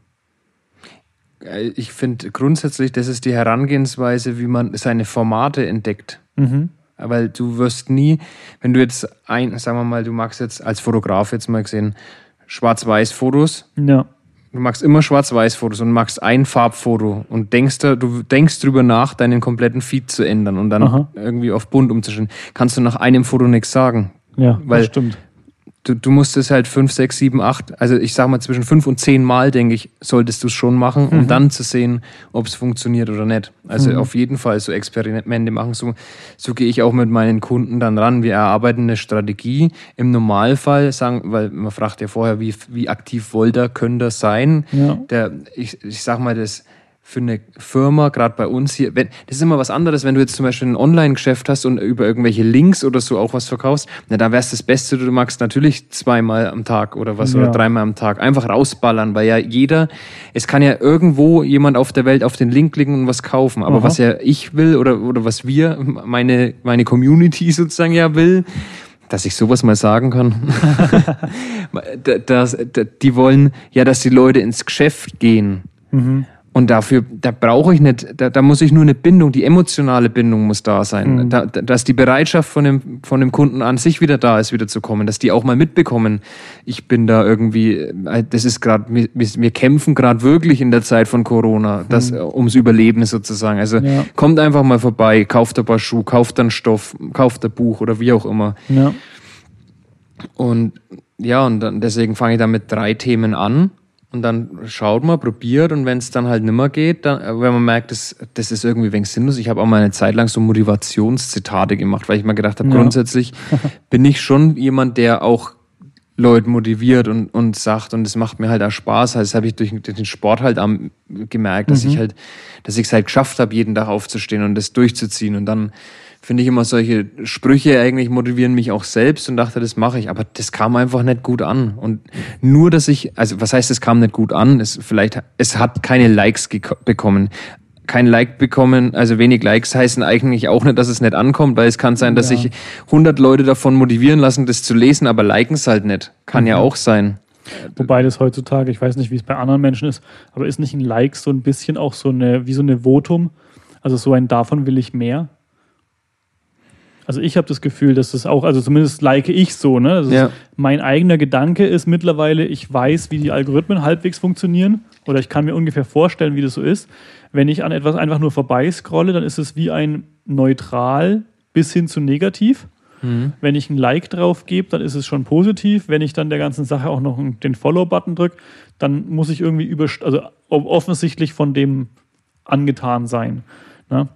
Äh, ich finde grundsätzlich, das ist die Herangehensweise, wie man seine Formate entdeckt. Mhm. Weil du wirst nie, wenn du jetzt ein, sagen wir mal, du magst jetzt als Fotograf jetzt mal gesehen, Schwarz-Weiß-Fotos. Ja. Du magst immer Schwarz-Weiß-Fotos und magst ein Farbfoto und denkst da, du denkst drüber nach, deinen kompletten Feed zu ändern und dann Aha. irgendwie auf bunt umzustellen. Kannst du nach einem Foto nichts sagen. Ja, weil das stimmt du, du musst es halt fünf, sechs, sieben, acht, also ich sag mal zwischen fünf und zehn Mal, denke ich, solltest du es schon machen, um mhm. dann zu sehen, ob es funktioniert oder nicht. Also mhm. auf jeden Fall so Experimente machen. So, so gehe ich auch mit meinen Kunden dann ran. Wir erarbeiten eine Strategie. Im Normalfall sagen, weil man fragt ja vorher, wie, wie aktiv wollt ihr, könnt ihr sein. Ja. Der, ich, ich sag mal, das für eine Firma, gerade bei uns hier, wenn, das ist immer was anderes, wenn du jetzt zum Beispiel ein Online-Geschäft hast und über irgendwelche Links oder so auch was verkaufst, na, da wär's das Beste, du magst natürlich zweimal am Tag oder was, ja. oder dreimal am Tag einfach rausballern, weil ja jeder, es kann ja irgendwo jemand auf der Welt auf den Link klicken und was kaufen, aber Aha. was ja ich will oder, oder was wir, meine, meine Community sozusagen ja will, dass ich sowas mal sagen kann. das, die wollen ja, dass die Leute ins Geschäft gehen. Mhm. Und dafür, da brauche ich nicht, da, da muss ich nur eine Bindung, die emotionale Bindung muss da sein. Mhm. Da, dass die Bereitschaft von dem, von dem Kunden an sich wieder da ist, wieder zu kommen, dass die auch mal mitbekommen, ich bin da irgendwie, äh, das ist gerade, wir, wir kämpfen gerade wirklich in der Zeit von Corona, das mhm. ums Überleben sozusagen. Also ja. kommt einfach mal vorbei, kauft ein paar Schuhe, kauft dann Stoff, kauft ein Buch oder wie auch immer. Ja. Und ja, und dann, deswegen fange ich da mit drei Themen an und dann schaut man, probiert und wenn es dann halt nimmer geht, dann, wenn man merkt, das, das ist irgendwie wenig sinnlos. Ich habe auch mal eine Zeit lang so Motivationszitate gemacht, weil ich mal gedacht habe, ja. grundsätzlich bin ich schon jemand, der auch Leute motiviert und, und sagt und es macht mir halt auch Spaß. Also das habe ich durch, durch, den Sport halt am, gemerkt, dass mhm. ich halt, dass ich es halt geschafft habe, jeden Tag aufzustehen und das durchzuziehen und dann finde ich immer solche Sprüche eigentlich motivieren mich auch selbst und dachte, das mache ich. Aber das kam einfach nicht gut an. Und nur, dass ich, also was heißt, es kam nicht gut an? Es vielleicht, es hat keine Likes bekommen. Kein Like bekommen, also wenig Likes heißen eigentlich auch nicht, dass es nicht ankommt, weil es kann sein, dass ja. sich 100 Leute davon motivieren lassen, das zu lesen, aber liken es halt nicht. Kann mhm. ja auch sein. Wobei das heutzutage, ich weiß nicht, wie es bei anderen Menschen ist, aber ist nicht ein Like so ein bisschen auch so eine, wie so eine Votum? Also so ein davon will ich mehr? Also ich habe das Gefühl, dass das auch, also zumindest like ich so, ne? Ja. mein eigener Gedanke ist mittlerweile, ich weiß, wie die Algorithmen halbwegs funktionieren oder ich kann mir ungefähr vorstellen, wie das so ist. Wenn ich an etwas einfach nur vorbeiscrolle, dann ist es wie ein neutral bis hin zu negativ. Mhm. Wenn ich ein Like drauf gebe, dann ist es schon positiv. Wenn ich dann der ganzen Sache auch noch den Follow-Button drücke, dann muss ich irgendwie über, also offensichtlich von dem angetan sein. Ne?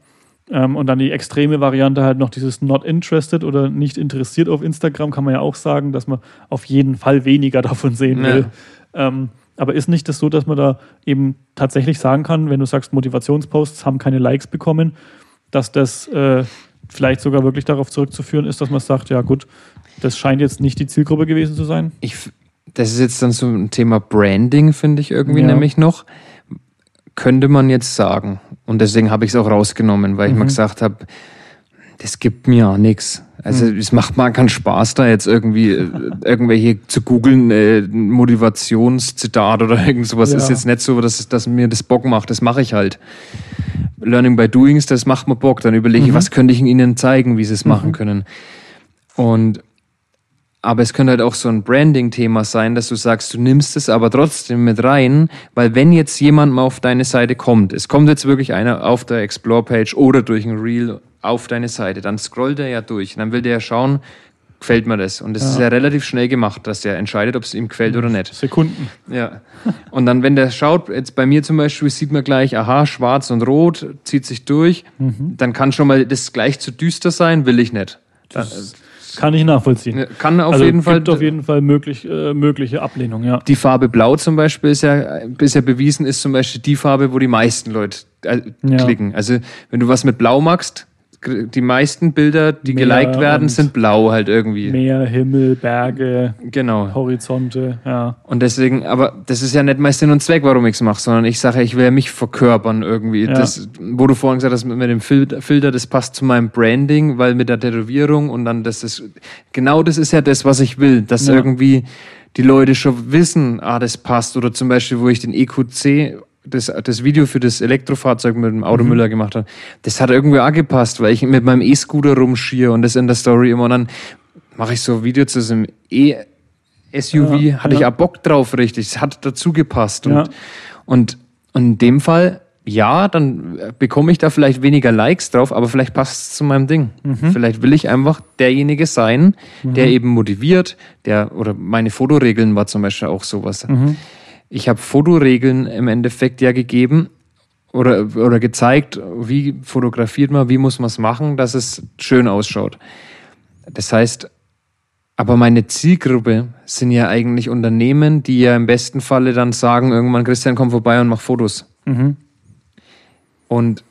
Ähm, und dann die extreme Variante halt noch dieses not interested oder nicht interessiert auf Instagram, kann man ja auch sagen, dass man auf jeden Fall weniger davon sehen will. Ja. Ähm, aber ist nicht das so, dass man da eben tatsächlich sagen kann, wenn du sagst, Motivationsposts haben keine Likes bekommen, dass das äh, vielleicht sogar wirklich darauf zurückzuführen ist, dass man sagt, ja gut, das scheint jetzt nicht die Zielgruppe gewesen zu sein? Ich, das ist jetzt dann so ein Thema Branding, finde ich irgendwie ja. nämlich noch könnte man jetzt sagen. Und deswegen habe ich es auch rausgenommen, weil mhm. ich mir gesagt habe, das gibt mir ja nichts. Also mhm. es macht mal keinen Spaß, da jetzt irgendwie äh, irgendwelche zu googeln, äh, Motivationszitat oder irgend sowas. Ja. Ist jetzt nicht so, dass, dass mir das Bock macht. Das mache ich halt. Learning by Doings, das macht mir Bock. Dann überlege ich, mhm. was könnte ich ihnen zeigen, wie sie es machen mhm. können. Und aber es könnte halt auch so ein Branding-Thema sein, dass du sagst, du nimmst es aber trotzdem mit rein, weil wenn jetzt jemand mal auf deine Seite kommt, es kommt jetzt wirklich einer auf der Explore-Page oder durch ein Reel auf deine Seite, dann scrollt er ja durch. Dann will der ja schauen, gefällt mir das. Und das ja. ist ja relativ schnell gemacht, dass der entscheidet, ob es ihm gefällt oder nicht. Sekunden. Ja. Und dann, wenn der schaut, jetzt bei mir zum Beispiel, sieht man gleich, aha, schwarz und rot, zieht sich durch, mhm. dann kann schon mal das gleich zu düster sein, will ich nicht. Das, Kann ich nachvollziehen. Kann auf also jeden Fall. auf jeden Fall möglich, äh, mögliche Ablehnung, ja. Die Farbe Blau zum Beispiel ist ja, bisher bewiesen, ist zum Beispiel die Farbe, wo die meisten Leute äh, klicken. Ja. Also wenn du was mit Blau magst, die meisten Bilder, die Meer geliked werden, sind blau halt irgendwie. Meer, Himmel, Berge, genau. Horizonte, ja. Und deswegen, aber das ist ja nicht mein Sinn und Zweck, warum ich es mache, sondern ich sage, ich will mich verkörpern irgendwie. Ja. Das, wo du vorhin gesagt hast, mit dem Filter, das passt zu meinem Branding, weil mit der Tätowierung und dann das ist, genau das ist ja das, was ich will, dass ja. irgendwie die Leute schon wissen, ah, das passt. Oder zum Beispiel, wo ich den EQC das, das Video für das Elektrofahrzeug mit dem Automüller mhm. gemacht habe, das hat irgendwie angepasst, weil ich mit meinem E-Scooter rumschiere und das in der Story immer und dann mache ich so ein Video zu diesem E-SUV, ja, hatte ja. ich auch Bock drauf, richtig. Es hat dazu gepasst. Und, ja. und, und in dem Fall, ja, dann bekomme ich da vielleicht weniger Likes drauf, aber vielleicht passt es zu meinem Ding. Mhm. Vielleicht will ich einfach derjenige sein, mhm. der eben motiviert, der, oder meine Fotoregeln war zum Beispiel auch sowas. Mhm ich habe Fotoregeln im Endeffekt ja gegeben oder, oder gezeigt, wie fotografiert man, wie muss man es machen, dass es schön ausschaut. Das heißt, aber meine Zielgruppe sind ja eigentlich Unternehmen, die ja im besten Falle dann sagen, irgendwann Christian, komm vorbei und mach Fotos. Mhm. Und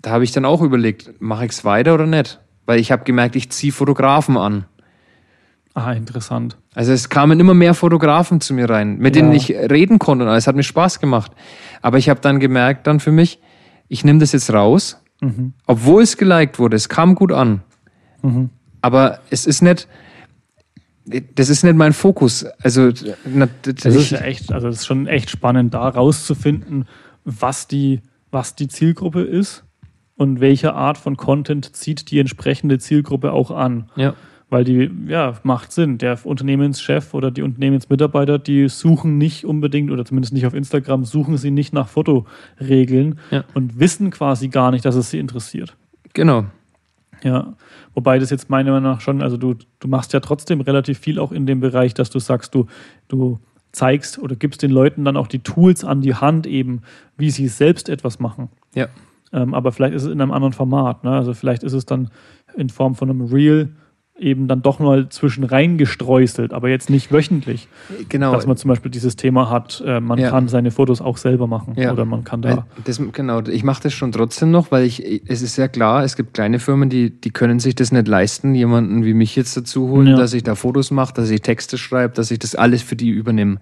da habe ich dann auch überlegt, mache ich es weiter oder nicht? Weil ich habe gemerkt, ich ziehe Fotografen an. Ah, interessant. Also es kamen immer mehr Fotografen zu mir rein, mit ja. denen ich reden konnte und alles hat mir Spaß gemacht. Aber ich habe dann gemerkt, dann für mich, ich nehme das jetzt raus, mhm. obwohl es geliked wurde, es kam gut an. Mhm. Aber es ist nicht, das ist nicht mein Fokus. Also das ist ja echt, also es ist schon echt spannend, da rauszufinden, was die, was die Zielgruppe ist und welche Art von Content zieht die entsprechende Zielgruppe auch an. Ja. Weil die, ja, macht Sinn. Der Unternehmenschef oder die Unternehmensmitarbeiter, die suchen nicht unbedingt, oder zumindest nicht auf Instagram, suchen sie nicht nach Fotoregeln ja. und wissen quasi gar nicht, dass es sie interessiert. Genau. Ja, wobei das jetzt meiner Meinung nach schon, also du, du machst ja trotzdem relativ viel auch in dem Bereich, dass du sagst, du, du zeigst oder gibst den Leuten dann auch die Tools an die Hand eben, wie sie selbst etwas machen. Ja. Ähm, aber vielleicht ist es in einem anderen Format. Ne? Also vielleicht ist es dann in Form von einem Reel eben dann doch mal zwischen reingestreuselt, aber jetzt nicht wöchentlich. Genau. Dass man zum Beispiel dieses Thema hat, äh, man ja. kann seine Fotos auch selber machen ja. oder man kann da. Das, genau, ich mache das schon trotzdem noch, weil ich, es ist ja klar, es gibt kleine Firmen, die, die können sich das nicht leisten, jemanden wie mich jetzt dazu holen, ja. dass ich da Fotos mache, dass ich Texte schreibe, dass ich das alles für die übernehme.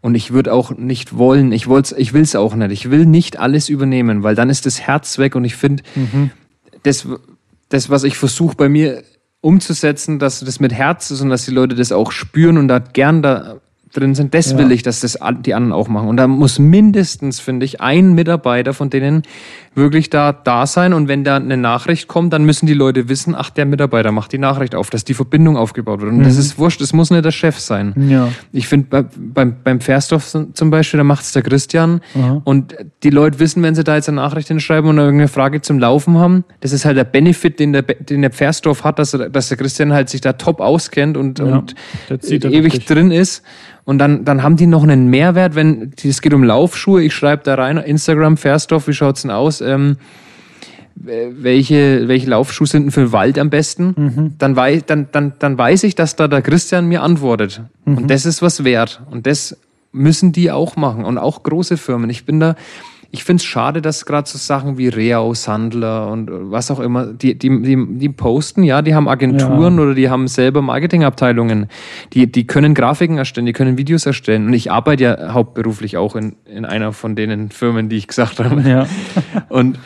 Und ich würde auch nicht wollen, ich, ich will es auch nicht, ich will nicht alles übernehmen, weil dann ist das Herz weg und ich finde, mhm. das, das, was ich versuche bei mir umzusetzen, dass das mit Herz ist und dass die Leute das auch spüren und da gern da drin sind. Das ja. will ich, dass das die anderen auch machen. Und da muss mindestens, finde ich, ein Mitarbeiter von denen wirklich da, da sein. Und wenn da eine Nachricht kommt, dann müssen die Leute wissen, ach, der Mitarbeiter macht die Nachricht auf, dass die Verbindung aufgebaut wird. Und mhm. das ist wurscht, es muss nicht der Chef sein. Ja. Ich finde, bei, beim, beim Fairstoff zum Beispiel, da macht es der Christian. Aha. Und die Leute wissen, wenn sie da jetzt eine Nachricht hinschreiben und irgendeine Frage zum Laufen haben, das ist halt der Benefit, den der, den der Fairstoff hat, dass, dass der Christian halt sich da top auskennt und, ja, und ewig richtig. drin ist. Und dann, dann haben die noch einen Mehrwert, wenn es geht um Laufschuhe. Ich schreibe da rein, Instagram, Fairstoff, wie schaut's denn aus? Ähm, welche, welche Laufschuhe sind denn für den Wald am besten? Mhm. Dann, weiß, dann, dann, dann weiß ich, dass da der Christian mir antwortet. Mhm. Und das ist was wert. Und das müssen die auch machen. Und auch große Firmen. Ich bin da, ich finde es schade, dass gerade so Sachen wie Reau, Sandler und was auch immer, die, die, die, die posten, ja, die haben Agenturen ja. oder die haben selber Marketingabteilungen. Die, die können Grafiken erstellen, die können Videos erstellen. Und ich arbeite ja hauptberuflich auch in, in einer von denen Firmen, die ich gesagt habe. Ja. und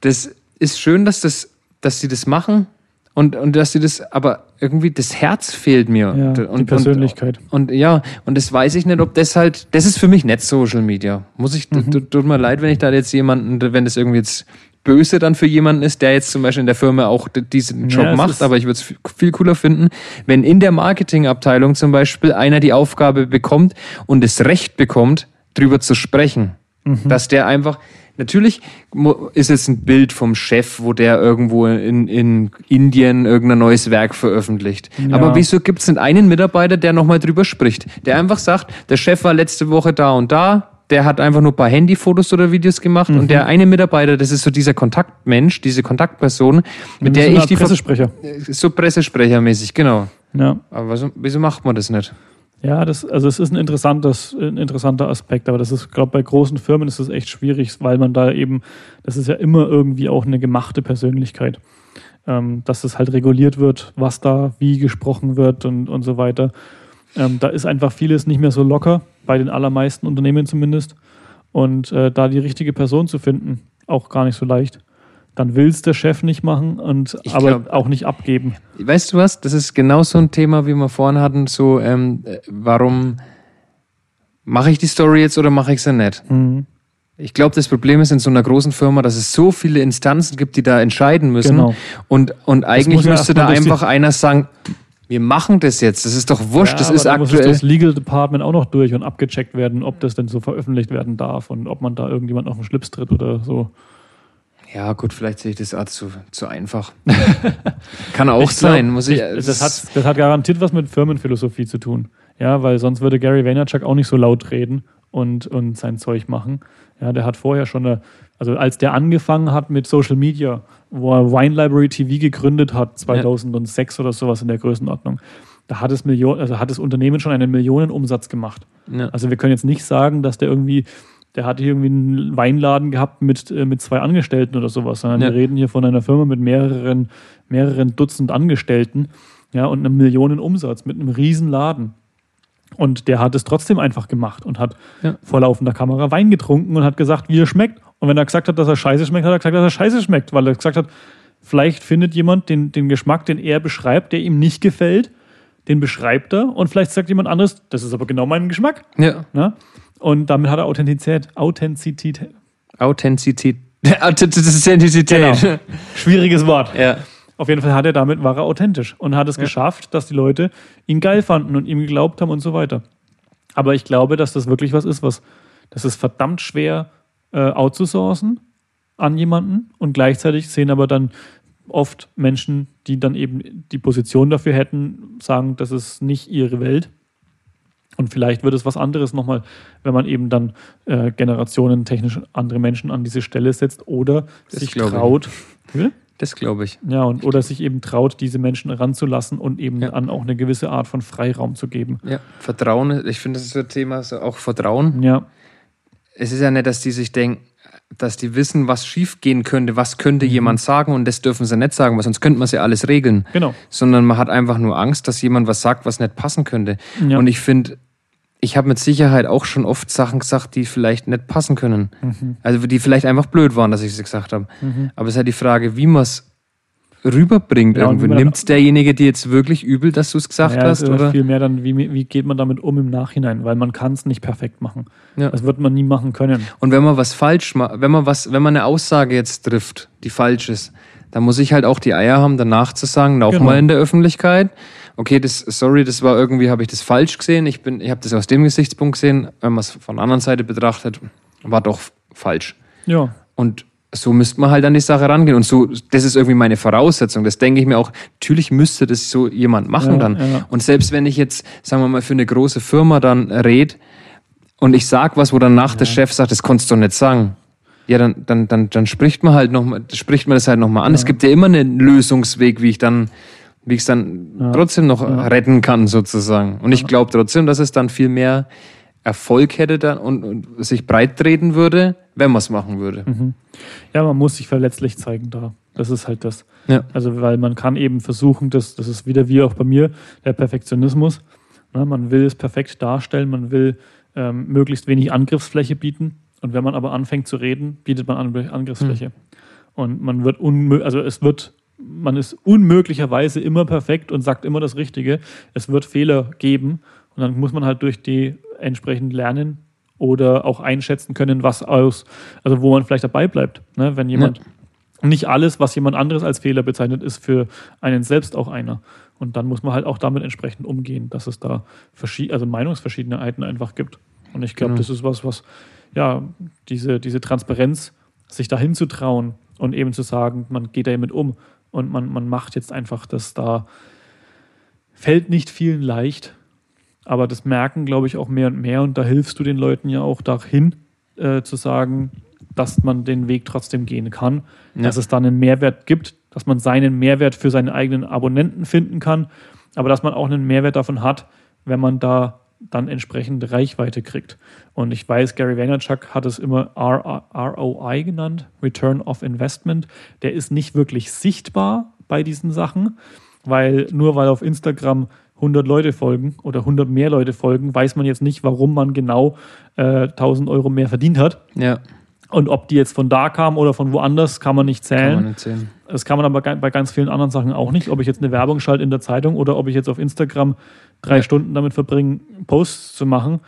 das ist schön, dass, das, dass sie das machen. Und, und dass sie das, aber irgendwie das Herz fehlt mir. Ja, und, die Persönlichkeit. Und, und, ja, und das weiß ich nicht, ob das halt, das ist für mich nicht Social Media. Muss ich, mhm. tut mir leid, wenn ich da jetzt jemanden, wenn das irgendwie jetzt böse dann für jemanden ist, der jetzt zum Beispiel in der Firma auch diesen Job ja, macht, aber ich würde es viel cooler finden, wenn in der Marketingabteilung zum Beispiel einer die Aufgabe bekommt und das Recht bekommt, drüber zu sprechen. Mhm. Dass der einfach, Natürlich ist es ein Bild vom Chef, wo der irgendwo in, in Indien irgendein neues Werk veröffentlicht. Ja. Aber wieso gibt es denn einen Mitarbeiter, der nochmal drüber spricht? Der einfach sagt, der Chef war letzte Woche da und da, der hat einfach nur ein paar Handyfotos oder Videos gemacht mhm. und der eine Mitarbeiter, das ist so dieser Kontaktmensch, diese Kontaktperson, mit der ich die Pressesprecher. So Pressesprechermäßig, genau. Ja. Aber wieso macht man das nicht? Ja, das, also es ist ein, interessantes, ein interessanter Aspekt, aber das ist, glaube bei großen Firmen ist es echt schwierig, weil man da eben, das ist ja immer irgendwie auch eine gemachte Persönlichkeit, ähm, dass es halt reguliert wird, was da wie gesprochen wird und, und so weiter. Ähm, da ist einfach vieles nicht mehr so locker, bei den allermeisten Unternehmen zumindest. Und äh, da die richtige Person zu finden, auch gar nicht so leicht dann will es der Chef nicht machen und ich aber glaub, auch nicht abgeben. Weißt du was? Das ist genau so ein Thema, wie wir vorhin hatten. So, ähm, äh, warum mache ich die Story jetzt oder mache ich sie nicht? Mhm. Ich glaube, das Problem ist in so einer großen Firma, dass es so viele Instanzen gibt, die da entscheiden müssen. Genau. Und, und eigentlich müsste da einfach einer sagen, wir machen das jetzt. Das ist doch wurscht. Ja, das ist aktuell. Muss das Legal Department auch noch durch und abgecheckt werden, ob das denn so veröffentlicht werden darf und ob man da irgendjemand auf den Schlips tritt oder so. Ja, gut, vielleicht sehe ich das auch zu, zu einfach. Kann auch ich sein. Glaub, muss ich, ich das, hat, das hat garantiert was mit Firmenphilosophie zu tun. Ja, weil sonst würde Gary Vaynerchuk auch nicht so laut reden und, und sein Zeug machen. Ja, der hat vorher schon eine, also als der angefangen hat mit Social Media, wo er Wine Library TV gegründet hat, 2006 ja. oder sowas in der Größenordnung, da hat das, Million, also hat das Unternehmen schon einen Millionenumsatz gemacht. Ja. Also wir können jetzt nicht sagen, dass der irgendwie der hat hier irgendwie einen Weinladen gehabt mit, äh, mit zwei Angestellten oder sowas, ja. wir reden hier von einer Firma mit mehreren, mehreren Dutzend Angestellten ja, und einem Millionenumsatz mit einem riesen Laden. Und der hat es trotzdem einfach gemacht und hat ja. vor laufender Kamera Wein getrunken und hat gesagt, wie er schmeckt. Und wenn er gesagt hat, dass er scheiße schmeckt, hat er gesagt, dass er scheiße schmeckt, weil er gesagt hat, vielleicht findet jemand den, den Geschmack, den er beschreibt, der ihm nicht gefällt, den beschreibt er und vielleicht sagt jemand anderes, das ist aber genau mein Geschmack. Ja. Na? Und damit hat er Authentizität. Authentizität. Authentizität. Authentizität. Genau. Schwieriges Wort. Ja. Auf jeden Fall hat er damit, war er authentisch und hat es ja. geschafft, dass die Leute ihn geil fanden und ihm geglaubt haben und so weiter. Aber ich glaube, dass das wirklich was ist, was, das ist verdammt schwer äh, outzusourcen an jemanden und gleichzeitig sehen aber dann oft Menschen, die dann eben die Position dafür hätten, sagen, das ist nicht ihre Welt und vielleicht wird es was anderes nochmal, wenn man eben dann äh, generationentechnisch andere Menschen an diese Stelle setzt oder das sich traut. Das glaube ich. Ja, und oder sich eben traut, diese Menschen ranzulassen und eben ja. dann auch eine gewisse Art von Freiraum zu geben. Ja, Vertrauen, ich finde, das ist so ein Thema, so auch Vertrauen. Ja. Es ist ja nicht, dass die sich denken, dass die wissen, was schiefgehen könnte, was könnte mhm. jemand sagen und das dürfen sie nicht sagen, weil sonst könnte man sie alles regeln. Genau. Sondern man hat einfach nur Angst, dass jemand was sagt, was nicht passen könnte. Ja. Und ich finde, ich habe mit Sicherheit auch schon oft Sachen gesagt, die vielleicht nicht passen können. Mhm. Also die vielleicht einfach blöd waren, dass ich sie gesagt habe. Mhm. Aber es ist halt die Frage, wie man es rüberbringt ja, irgendwie. Nimmt es derjenige dir jetzt wirklich übel, dass du es gesagt ja, hast? Oder? Viel mehr dann, wie, wie geht man damit um im Nachhinein? Weil man kann es nicht perfekt machen. Ja. Das wird man nie machen können. Und wenn man was falsch macht, wenn man was, wenn man eine Aussage jetzt trifft, die falsch ist, dann muss ich halt auch die Eier haben, danach zu sagen, auch genau. mal in der Öffentlichkeit okay, das, sorry, das war irgendwie, habe ich das falsch gesehen. Ich, bin, ich habe das aus dem Gesichtspunkt gesehen, wenn man es von der anderen Seite betrachtet, war doch falsch. Ja. Und so müsste man halt an die Sache rangehen. Und so, das ist irgendwie meine Voraussetzung. Das denke ich mir auch, natürlich müsste das so jemand machen ja, dann. Ja. Und selbst wenn ich jetzt, sagen wir mal, für eine große Firma dann rede und ich sage was, wo danach ja. der Chef sagt, das konntest du nicht sagen. Ja, dann, dann, dann, dann spricht man halt noch mal, spricht man das halt nochmal an. Es gibt ja immer einen Lösungsweg, wie ich dann wie ich es dann ja. trotzdem noch ja. retten kann, sozusagen. Und ich glaube trotzdem, dass es dann viel mehr Erfolg hätte dann und, und sich breit treten würde, wenn man es machen würde. Mhm. Ja, man muss sich verletzlich zeigen da. Das ist halt das. Ja. Also, weil man kann eben versuchen, das, das ist wieder wie auch bei mir, der Perfektionismus. Ne, man will es perfekt darstellen, man will ähm, möglichst wenig Angriffsfläche bieten. Und wenn man aber anfängt zu reden, bietet man Angriffsfläche. Mhm. Und man wird unmöglich, also es wird man ist unmöglicherweise immer perfekt und sagt immer das Richtige. Es wird Fehler geben und dann muss man halt durch die entsprechend lernen oder auch einschätzen können, was aus, also wo man vielleicht dabei bleibt. Ne? Wenn jemand ja. nicht alles, was jemand anderes als Fehler bezeichnet, ist für einen selbst auch einer. Und dann muss man halt auch damit entsprechend umgehen, dass es da also Meinungsverschiedenheiten einfach gibt. Und ich glaube, genau. das ist was, was ja diese, diese Transparenz, sich dahin zu trauen und eben zu sagen, man geht damit um und man, man macht jetzt einfach das da. Fällt nicht vielen leicht, Aber das merken, glaube ich, auch mehr und mehr. Und da hilfst du den Leuten ja auch dahin, äh, zu sagen, dass man den Weg trotzdem gehen kann, ja. dass es dann einen Mehrwert gibt, dass man seinen Mehrwert für seine eigenen Abonnenten finden kann, aber dass man auch einen Mehrwert davon hat, wenn man da dann entsprechende Reichweite kriegt. Und ich weiß, Gary Vaynerchuk hat es immer ROI genannt, Return of Investment. Der ist nicht wirklich sichtbar bei diesen Sachen, weil nur weil auf Instagram 100 Leute folgen oder 100 mehr Leute folgen, weiß man jetzt nicht, warum man genau äh, 1000 Euro mehr verdient hat. Ja. Und ob die jetzt von da kamen oder von woanders, kann man nicht zählen. Kann man nicht zählen. Das kann man aber bei ganz vielen anderen Sachen auch nicht. Ob ich jetzt eine Werbung schalte in der Zeitung oder ob ich jetzt auf Instagram drei ja. Stunden damit verbringe, Posts zu machen,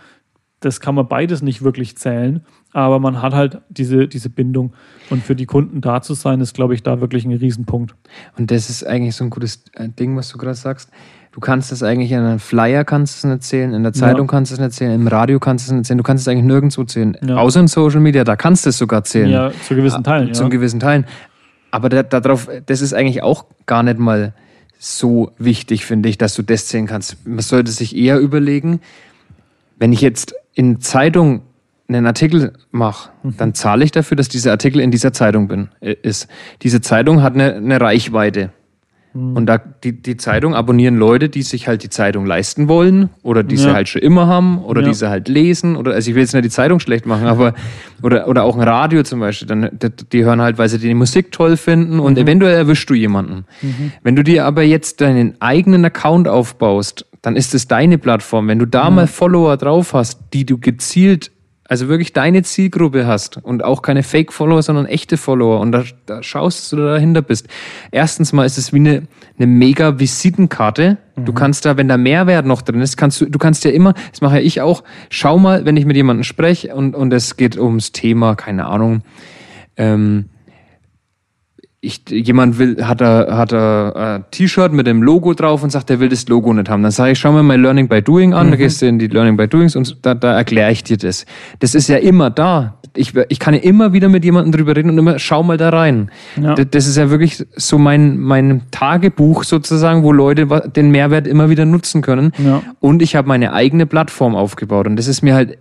das kann man beides nicht wirklich zählen. Aber man hat halt diese, diese Bindung. Und für die Kunden da zu sein, ist, glaube ich, da wirklich ein Riesenpunkt. Und das ist eigentlich so ein gutes äh, Ding, was du gerade sagst. Du kannst es eigentlich in einem Flyer kannst es nicht erzählen, in der Zeitung ja. kannst du es nicht erzählen, im Radio kannst du es nicht erzählen, du kannst es eigentlich nirgendwo erzählen. Ja. Außer in Social Media, da kannst du es sogar erzählen. Ja, zu gewissen Teilen. Zu ja. gewissen Teilen. Aber da, darauf, das ist eigentlich auch gar nicht mal so wichtig, finde ich, dass du das zählen kannst. Man sollte sich eher überlegen, wenn ich jetzt in Zeitung einen Artikel mache, mhm. dann zahle ich dafür, dass dieser Artikel in dieser Zeitung bin, äh, ist. Diese Zeitung hat eine, eine Reichweite. Mhm. Und da die, die Zeitung abonnieren Leute, die sich halt die Zeitung leisten wollen oder die ja. sie halt schon immer haben oder ja. die sie halt lesen oder also ich will jetzt nicht die Zeitung schlecht machen, aber oder, oder auch ein Radio zum Beispiel, dann die, die hören halt, weil sie die Musik toll finden und mhm. eventuell erwischst du jemanden. Mhm. Wenn du dir aber jetzt deinen eigenen Account aufbaust, dann ist es deine Plattform. Wenn du da mal Follower drauf hast, die du gezielt also wirklich deine Zielgruppe hast und auch keine Fake-Follower, sondern echte Follower und da, da schaust, dass du da dahinter bist. Erstens mal ist es wie eine, eine mega Visitenkarte. Mhm. Du kannst da, wenn da Mehrwert noch drin ist, kannst du, du kannst ja immer, das mache ja ich auch, schau mal, wenn ich mit jemandem spreche und, und es geht ums Thema, keine Ahnung, ähm, ich, jemand will, hat er, hat er ein T-Shirt mit dem Logo drauf und sagt, er will das Logo nicht haben. Dann sage ich, schau mir mal Learning by Doing an, mhm. da gehst du in die Learning by Doings und da, da erkläre ich dir das. Das ist ja immer da. Ich, ich kann ja immer wieder mit jemandem drüber reden und immer, schau mal da rein. Ja. Das ist ja wirklich so mein, mein Tagebuch sozusagen, wo Leute den Mehrwert immer wieder nutzen können. Ja. Und ich habe meine eigene Plattform aufgebaut und das ist mir halt,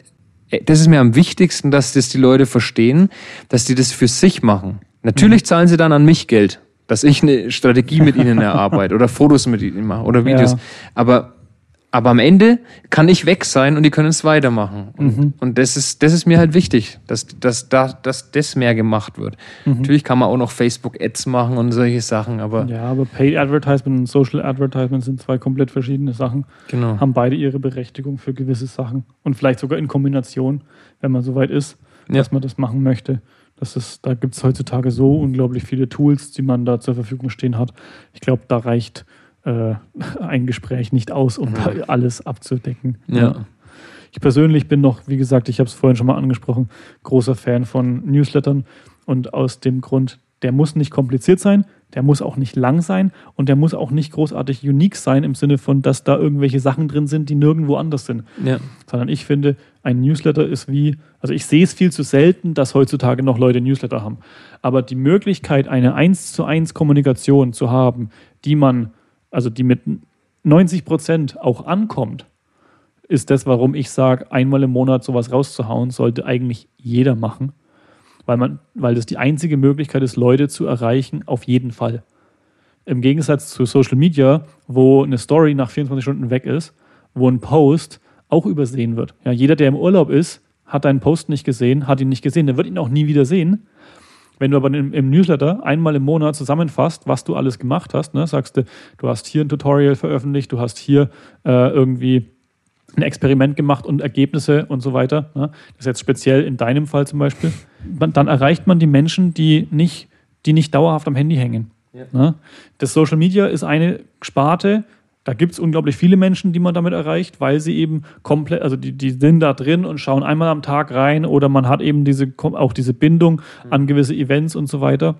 das ist mir am wichtigsten, dass das die Leute verstehen, dass die das für sich machen. Natürlich mhm. zahlen sie dann an mich Geld, dass ich eine Strategie mit ihnen erarbeite oder Fotos mit ihnen mache oder Videos. Ja. Aber, aber am Ende kann ich weg sein und die können es weitermachen. Und, mhm. und das, ist, das ist mir halt wichtig, dass, dass, dass, dass das mehr gemacht wird. Mhm. Natürlich kann man auch noch Facebook-Ads machen und solche Sachen, aber. Ja, aber Paid Advertisement und Social Advertisement sind zwei komplett verschiedene Sachen. Genau. Haben beide ihre Berechtigung für gewisse Sachen. Und vielleicht sogar in Kombination, wenn man soweit ist, ja. dass man das machen möchte. Das ist, da gibt es heutzutage so unglaublich viele Tools, die man da zur Verfügung stehen hat. Ich glaube, da reicht äh, ein Gespräch nicht aus, um ja. alles abzudecken. Ja. Ich persönlich bin noch, wie gesagt, ich habe es vorhin schon mal angesprochen, großer Fan von Newslettern und aus dem Grund, der muss nicht kompliziert sein, der muss auch nicht lang sein und der muss auch nicht großartig unique sein im Sinne von, dass da irgendwelche Sachen drin sind, die nirgendwo anders sind. Ja. Sondern ich finde, ein Newsletter ist wie, also ich sehe es viel zu selten, dass heutzutage noch Leute Newsletter haben. Aber die Möglichkeit, eine 1 zu 1 Kommunikation zu haben, die man, also die mit 90 Prozent auch ankommt, ist das, warum ich sage, einmal im Monat sowas rauszuhauen, sollte eigentlich jeder machen weil, man, weil das die einzige Möglichkeit ist, Leute zu erreichen, auf jeden Fall. Im Gegensatz zu Social Media, wo eine Story nach 24 Stunden weg ist, wo ein Post auch übersehen wird. Ja, jeder, der im Urlaub ist, hat deinen Post nicht gesehen, hat ihn nicht gesehen, der wird ihn auch nie wieder sehen. Wenn du aber im, im Newsletter einmal im Monat zusammenfasst, was du alles gemacht hast, ne, sagst du, du hast hier ein Tutorial veröffentlicht, du hast hier äh, irgendwie ein Experiment gemacht und Ergebnisse und so weiter. Ne? Das ist jetzt speziell in deinem Fall zum Beispiel. Dann erreicht man die Menschen, die nicht, die nicht dauerhaft am Handy hängen. Ja. Ne? Das Social Media ist eine Sparte, da gibt es unglaublich viele Menschen, die man damit erreicht, weil sie eben komplett, also die, die sind da drin und schauen einmal am Tag rein oder man hat eben diese, auch diese Bindung an gewisse Events und so weiter.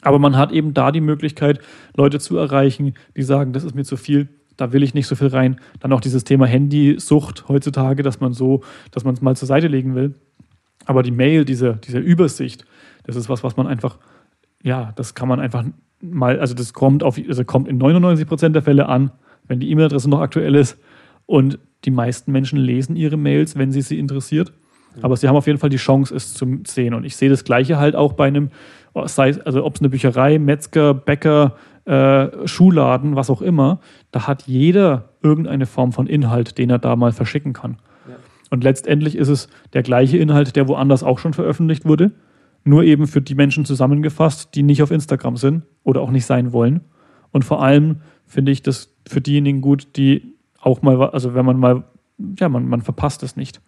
Aber man hat eben da die Möglichkeit, Leute zu erreichen, die sagen, das ist mir zu viel, da will ich nicht so viel rein. Dann auch dieses Thema Handysucht heutzutage, dass man so, dass man es mal zur Seite legen will. Aber die Mail, diese, diese Übersicht, das ist was, was man einfach, ja, das kann man einfach mal, also das kommt auf, also kommt in 99 Prozent der Fälle an, wenn die E-Mail-Adresse noch aktuell ist Und die meisten Menschen lesen ihre Mails, wenn sie sie interessiert. Aber sie haben auf jeden Fall die Chance, es zu sehen. Und ich sehe das Gleiche halt auch bei einem, sei also ob es eine Bücherei, Metzger, Bäcker, äh, Schuhladen, was auch immer, da hat jeder irgendeine Form von Inhalt, den er da mal verschicken kann. Ja. Und letztendlich ist es der gleiche Inhalt, der woanders auch schon veröffentlicht wurde, nur eben für die Menschen zusammengefasst, die nicht auf Instagram sind oder auch nicht sein wollen. Und vor allem finde ich das für diejenigen gut, die auch mal, also wenn man mal, ja, man, man verpasst es nicht.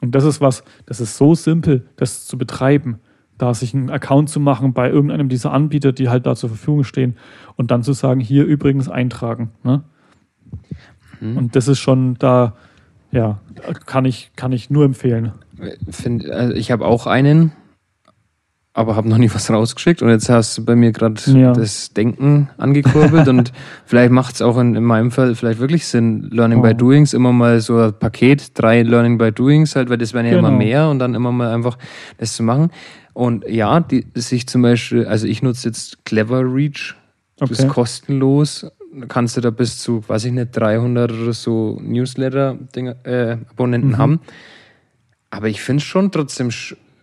Und das ist was, das ist so simpel, das zu betreiben, da sich einen Account zu machen bei irgendeinem dieser Anbieter, die halt da zur Verfügung stehen und dann zu sagen, hier übrigens eintragen. Ne? Mhm. Und das ist schon da, ja, kann ich, kann ich nur empfehlen. Find, also ich habe auch einen, aber habe noch nie was rausgeschickt. Und jetzt hast du bei mir gerade ja. das Denken angekurbelt. und vielleicht macht es auch in, in, meinem Fall vielleicht wirklich Sinn, Learning oh. by Doings, immer mal so ein Paket, drei Learning by Doings halt, weil das werden ja genau. immer mehr und dann immer mal einfach das zu machen. Und ja, die, sich zum Beispiel, also ich nutze jetzt Clever Reach, das okay. ist kostenlos. Kannst du da bis zu, weiß ich nicht, 300 oder so Newsletter-Abonnenten äh, mhm. haben. Aber ich finde es schon trotzdem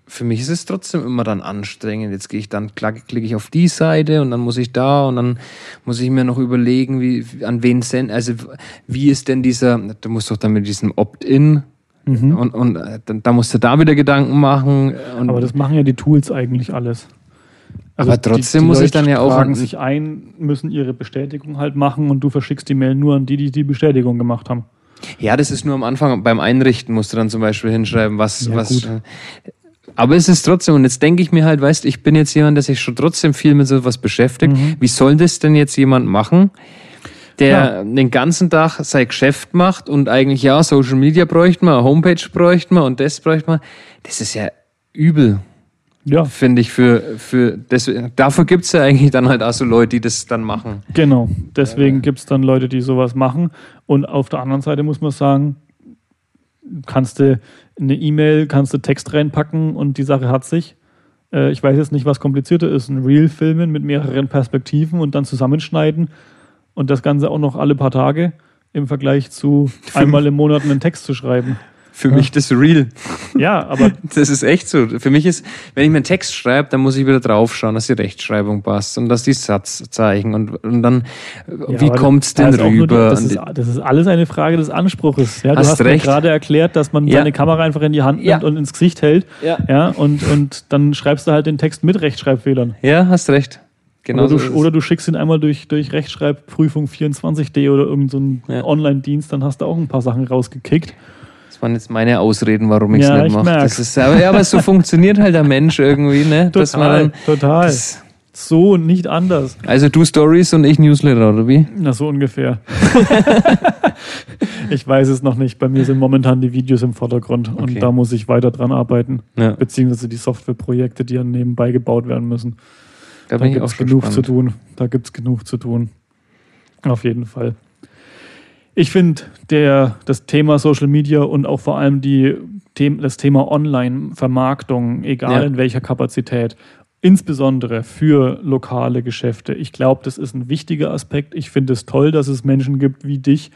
für mich ist es trotzdem immer dann anstrengend. Jetzt gehe ich dann, klicke ich auf die Seite und dann muss ich da und dann muss ich mir noch überlegen, wie, an wen senden, also wie ist denn dieser, du musst doch dann mit diesem Opt-in mhm. und, und äh, dann, da musst du da wieder Gedanken machen. Aber das machen ja die Tools eigentlich alles. Also aber trotzdem die, die muss Leute ich dann ja auch. Tragen sich ein, müssen ihre Bestätigung halt machen und du verschickst die Mail nur an die, die die Bestätigung gemacht haben. Ja, das ist nur am Anfang. Beim Einrichten musst du dann zum Beispiel hinschreiben, was, ja, was. Gut. Aber es ist trotzdem, und jetzt denke ich mir halt, weißt ich bin jetzt jemand, der sich schon trotzdem viel mit sowas beschäftigt. Mhm. Wie soll das denn jetzt jemand machen, der ja. den ganzen Tag sein Geschäft macht und eigentlich, ja, Social Media bräuchte man, Homepage bräuchte man und das bräuchte man. Das ist ja übel. Ja. Finde ich für, für das, dafür gibt es ja eigentlich dann halt auch so Leute, die das dann machen. Genau, deswegen gibt es dann Leute, die sowas machen. Und auf der anderen Seite muss man sagen, kannst du eine E-Mail, kannst du Text reinpacken und die Sache hat sich. Äh, ich weiß jetzt nicht, was komplizierter ist. Ein Reel filmen mit mehreren Perspektiven und dann zusammenschneiden und das Ganze auch noch alle paar Tage im Vergleich zu einmal im Monat einen Text zu schreiben. Für ja. mich das real. Ja, aber. Das ist echt so. Für mich ist, wenn ich mir einen Text schreibe, dann muss ich wieder draufschauen, dass die Rechtschreibung passt und dass die Satzzeichen und, und dann, ja, wie kommt's denn rüber? Die, das, ist, das, ist, alles eine Frage des Anspruches. Ja, du hast, hast gerade erklärt, dass man ja. seine Kamera einfach in die Hand nimmt und ins Gesicht hält. Ja. Ja, und, und dann schreibst du halt den Text mit Rechtschreibfehlern. Ja, hast recht. Genau oder, du, oder du schickst ihn einmal durch, durch Rechtschreibprüfung 24D oder irgendein so Online-Dienst, dann hast du auch ein paar Sachen rausgekickt. Das waren jetzt meine Ausreden, warum ich es ja, nicht mache. Das ist, aber, ja, aber so funktioniert halt der Mensch irgendwie, ne? Total, Dass man dann, total. Das, so und nicht anders. Also du Stories und ich Newsletter, oder wie? Na, so ungefähr. ich weiß es noch nicht. Bei mir sind momentan die Videos im Vordergrund okay. und da muss ich weiter dran arbeiten. Ja. Beziehungsweise die Softwareprojekte, die dann nebenbei gebaut werden müssen. Da, da gibt es genug spannend. zu tun. Da gibt es genug zu tun. Auf jeden Fall. Ich finde das Thema Social Media und auch vor allem die, das Thema Online-Vermarktung, egal ja. in welcher Kapazität, insbesondere für lokale Geschäfte. Ich glaube, das ist ein wichtiger Aspekt. Ich finde es toll, dass es Menschen gibt wie dich,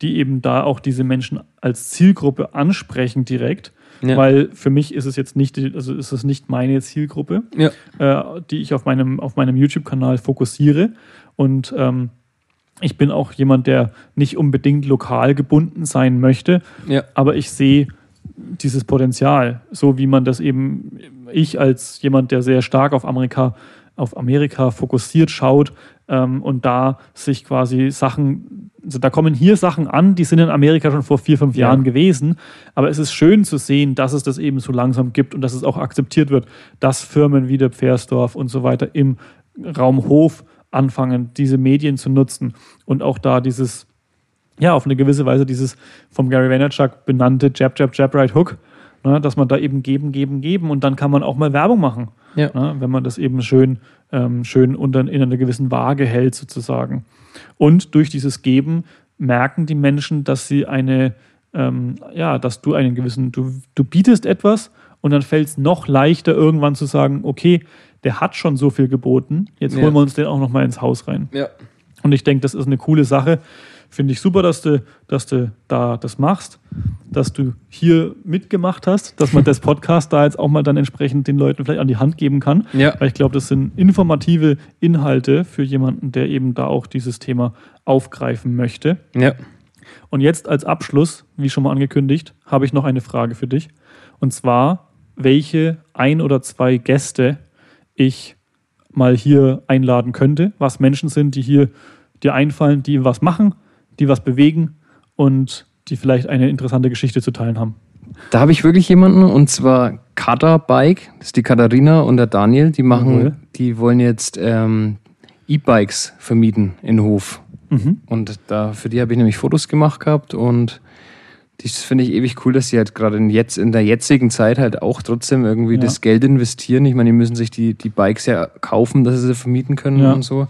die eben da auch diese Menschen als Zielgruppe ansprechen direkt. Ja. Weil für mich ist es jetzt nicht, also ist es nicht meine Zielgruppe, ja. äh, die ich auf meinem, auf meinem YouTube-Kanal fokussiere. Und ähm, ich bin auch jemand, der nicht unbedingt lokal gebunden sein möchte, ja. aber ich sehe dieses Potenzial, so wie man das eben ich als jemand, der sehr stark auf Amerika, auf Amerika fokussiert schaut ähm, und da sich quasi Sachen, also da kommen hier Sachen an, die sind in Amerika schon vor vier, fünf Jahren gewesen, aber es ist schön zu sehen, dass es das eben so langsam gibt und dass es auch akzeptiert wird, dass Firmen wie der Pfersdorf und so weiter im Raum Hof anfangen, diese Medien zu nutzen und auch da dieses, ja, auf eine gewisse Weise dieses vom Gary Vaynerchuk benannte Jab, Jab, Jab, Right Hook, ne, dass man da eben geben, geben, geben und dann kann man auch mal Werbung machen, ja. ne, wenn man das eben schön, ähm, schön unter, in einer gewissen Waage hält sozusagen. Und durch dieses Geben merken die Menschen, dass sie eine, ähm, ja, dass du einen gewissen, du, du bietest etwas und dann fällt es noch leichter irgendwann zu sagen, okay, der hat schon so viel geboten, jetzt ja. holen wir uns den auch noch mal ins Haus rein. Ja. Und ich denke, das ist eine coole Sache finde ich super, dass du, dass du da das machst, dass du hier mitgemacht hast, dass man das Podcast da jetzt auch mal dann entsprechend den Leuten vielleicht an die Hand geben kann. Ja. Weil ich glaube, das sind informative Inhalte für jemanden, der eben da auch dieses Thema aufgreifen möchte. Ja. Und jetzt als Abschluss, wie schon mal angekündigt, habe ich noch eine Frage für dich. Und zwar, welche ein oder zwei Gäste ich mal hier einladen könnte, was Menschen sind, die hier dir einfallen, die was machen, die was bewegen und die vielleicht eine interessante Geschichte zu teilen haben. Da habe ich wirklich jemanden und zwar Kata Bike, das ist die Katharina und der Daniel, die machen, Jawohl. die wollen jetzt ähm, E-Bikes vermieten in Hof. Mhm. Und da, für die habe ich nämlich Fotos gemacht gehabt und das finde ich ewig cool, dass sie halt gerade in, jetzt, in der jetzigen Zeit halt auch trotzdem irgendwie Ja. das Geld investieren. Ich meine, die müssen sich die, die Bikes ja kaufen, dass sie sie vermieten können Ja. und so.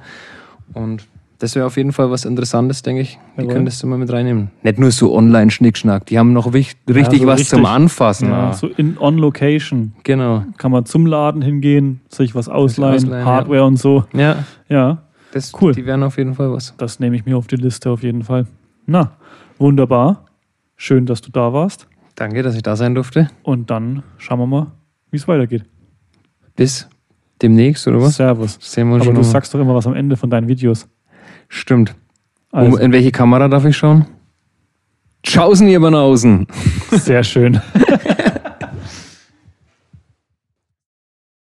Und das wäre auf jeden Fall was Interessantes, denke ich. Die Jawohl. könntest du mal mit reinnehmen. Nicht nur so Online-Schnickschnack. Die haben noch richtig so was richtig. zum Anfassen. Ja, Ja, so in on Location Genau. kann man zum Laden hingehen, sich was ausleihen, ausleihen, Hardware und so. Ja, Ja, das, Cool. die wären auf jeden Fall was. das nehme ich mir auf die Liste auf jeden Fall. Na, wunderbar. Schön, dass du da warst. Danke, dass ich da sein durfte. Und dann schauen wir mal, wie es weitergeht. Bis demnächst, oder was? Servus. Sehen wir uns Aber du mal. sagst doch immer was am Ende von deinen Videos. Stimmt. Also, Um, in welche Kamera darf ich schauen? Tschaußen, ihr Banausen. sehr schön.